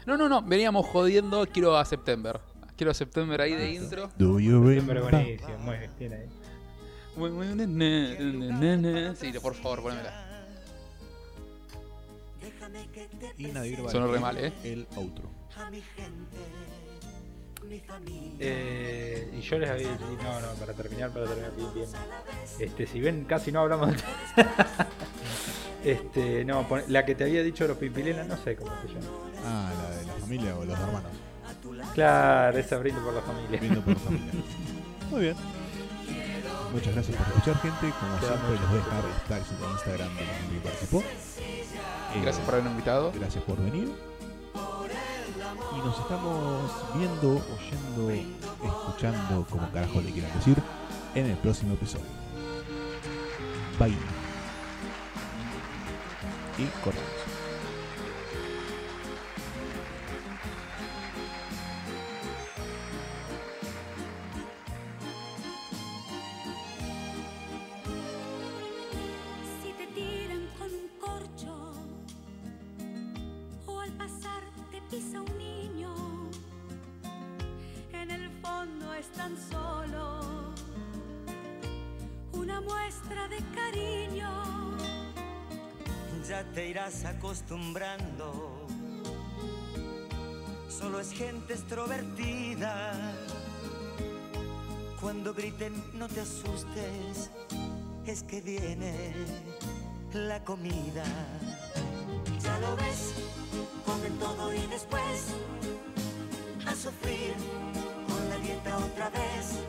No, no, no, veníamos jodiendo, quiero a September. Quiero a September ahí de intro. Do you remember? buenísimo, muy bien ahí. Sí, por favor, ponémela. Y Nadir va a Sonó re mal, ¿eh? El outro. Eh, y yo les había dicho, no, no, para terminar, para terminar bien, bien. Este, si ven, casi no hablamos de... Este, no, la que te había dicho de los pipilenas, no sé cómo se llama. Ah, la de la familia o los hermanos. Claro, esa brindo por la familia. Viendo por familia. Muy bien. Muchas gracias por escuchar, gente. Como Queda siempre, les voy a dejar los tags de Instagram de la gente que participó. Eh, Gracias por habernos invitado. Gracias por venir. Y nos estamos viendo, oyendo, escuchando, como carajo le quieran decir, en el próximo episodio. Bye. Y cortamos. No te asustes, es que viene la comida. Ya lo ves, comen todo y después a sufrir con la dieta otra vez.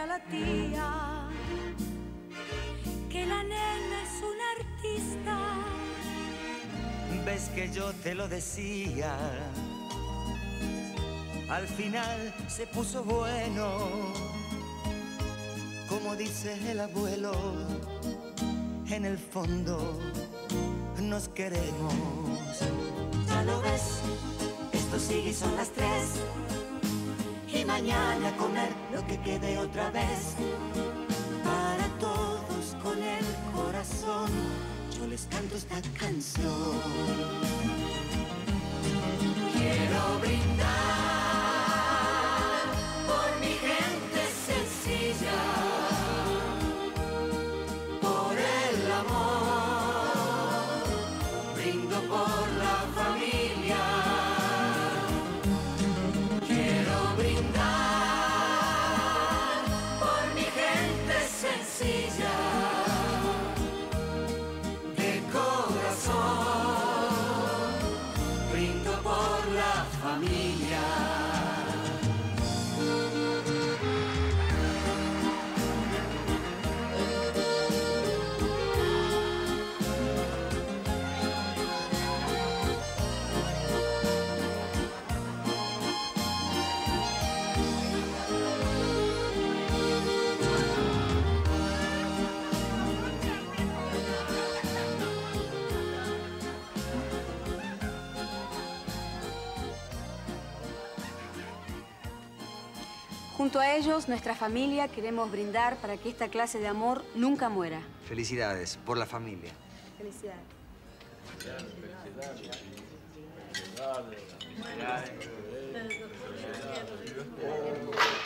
Dirá la tía que la nena es una artista. Ves que yo te lo decía. Al final se puso bueno, como dice el abuelo, en el fondo nos queremos. Ya lo ves, esto sigue y son las tres. Mañana comer lo que quede otra vez. Para todos con el corazón, yo les canto esta canción. Quiero brindar Junto a ellos, nuestra familia, queremos brindar para que esta clase de amor nunca muera. Felicidades por la familia. Felicidades. Oh.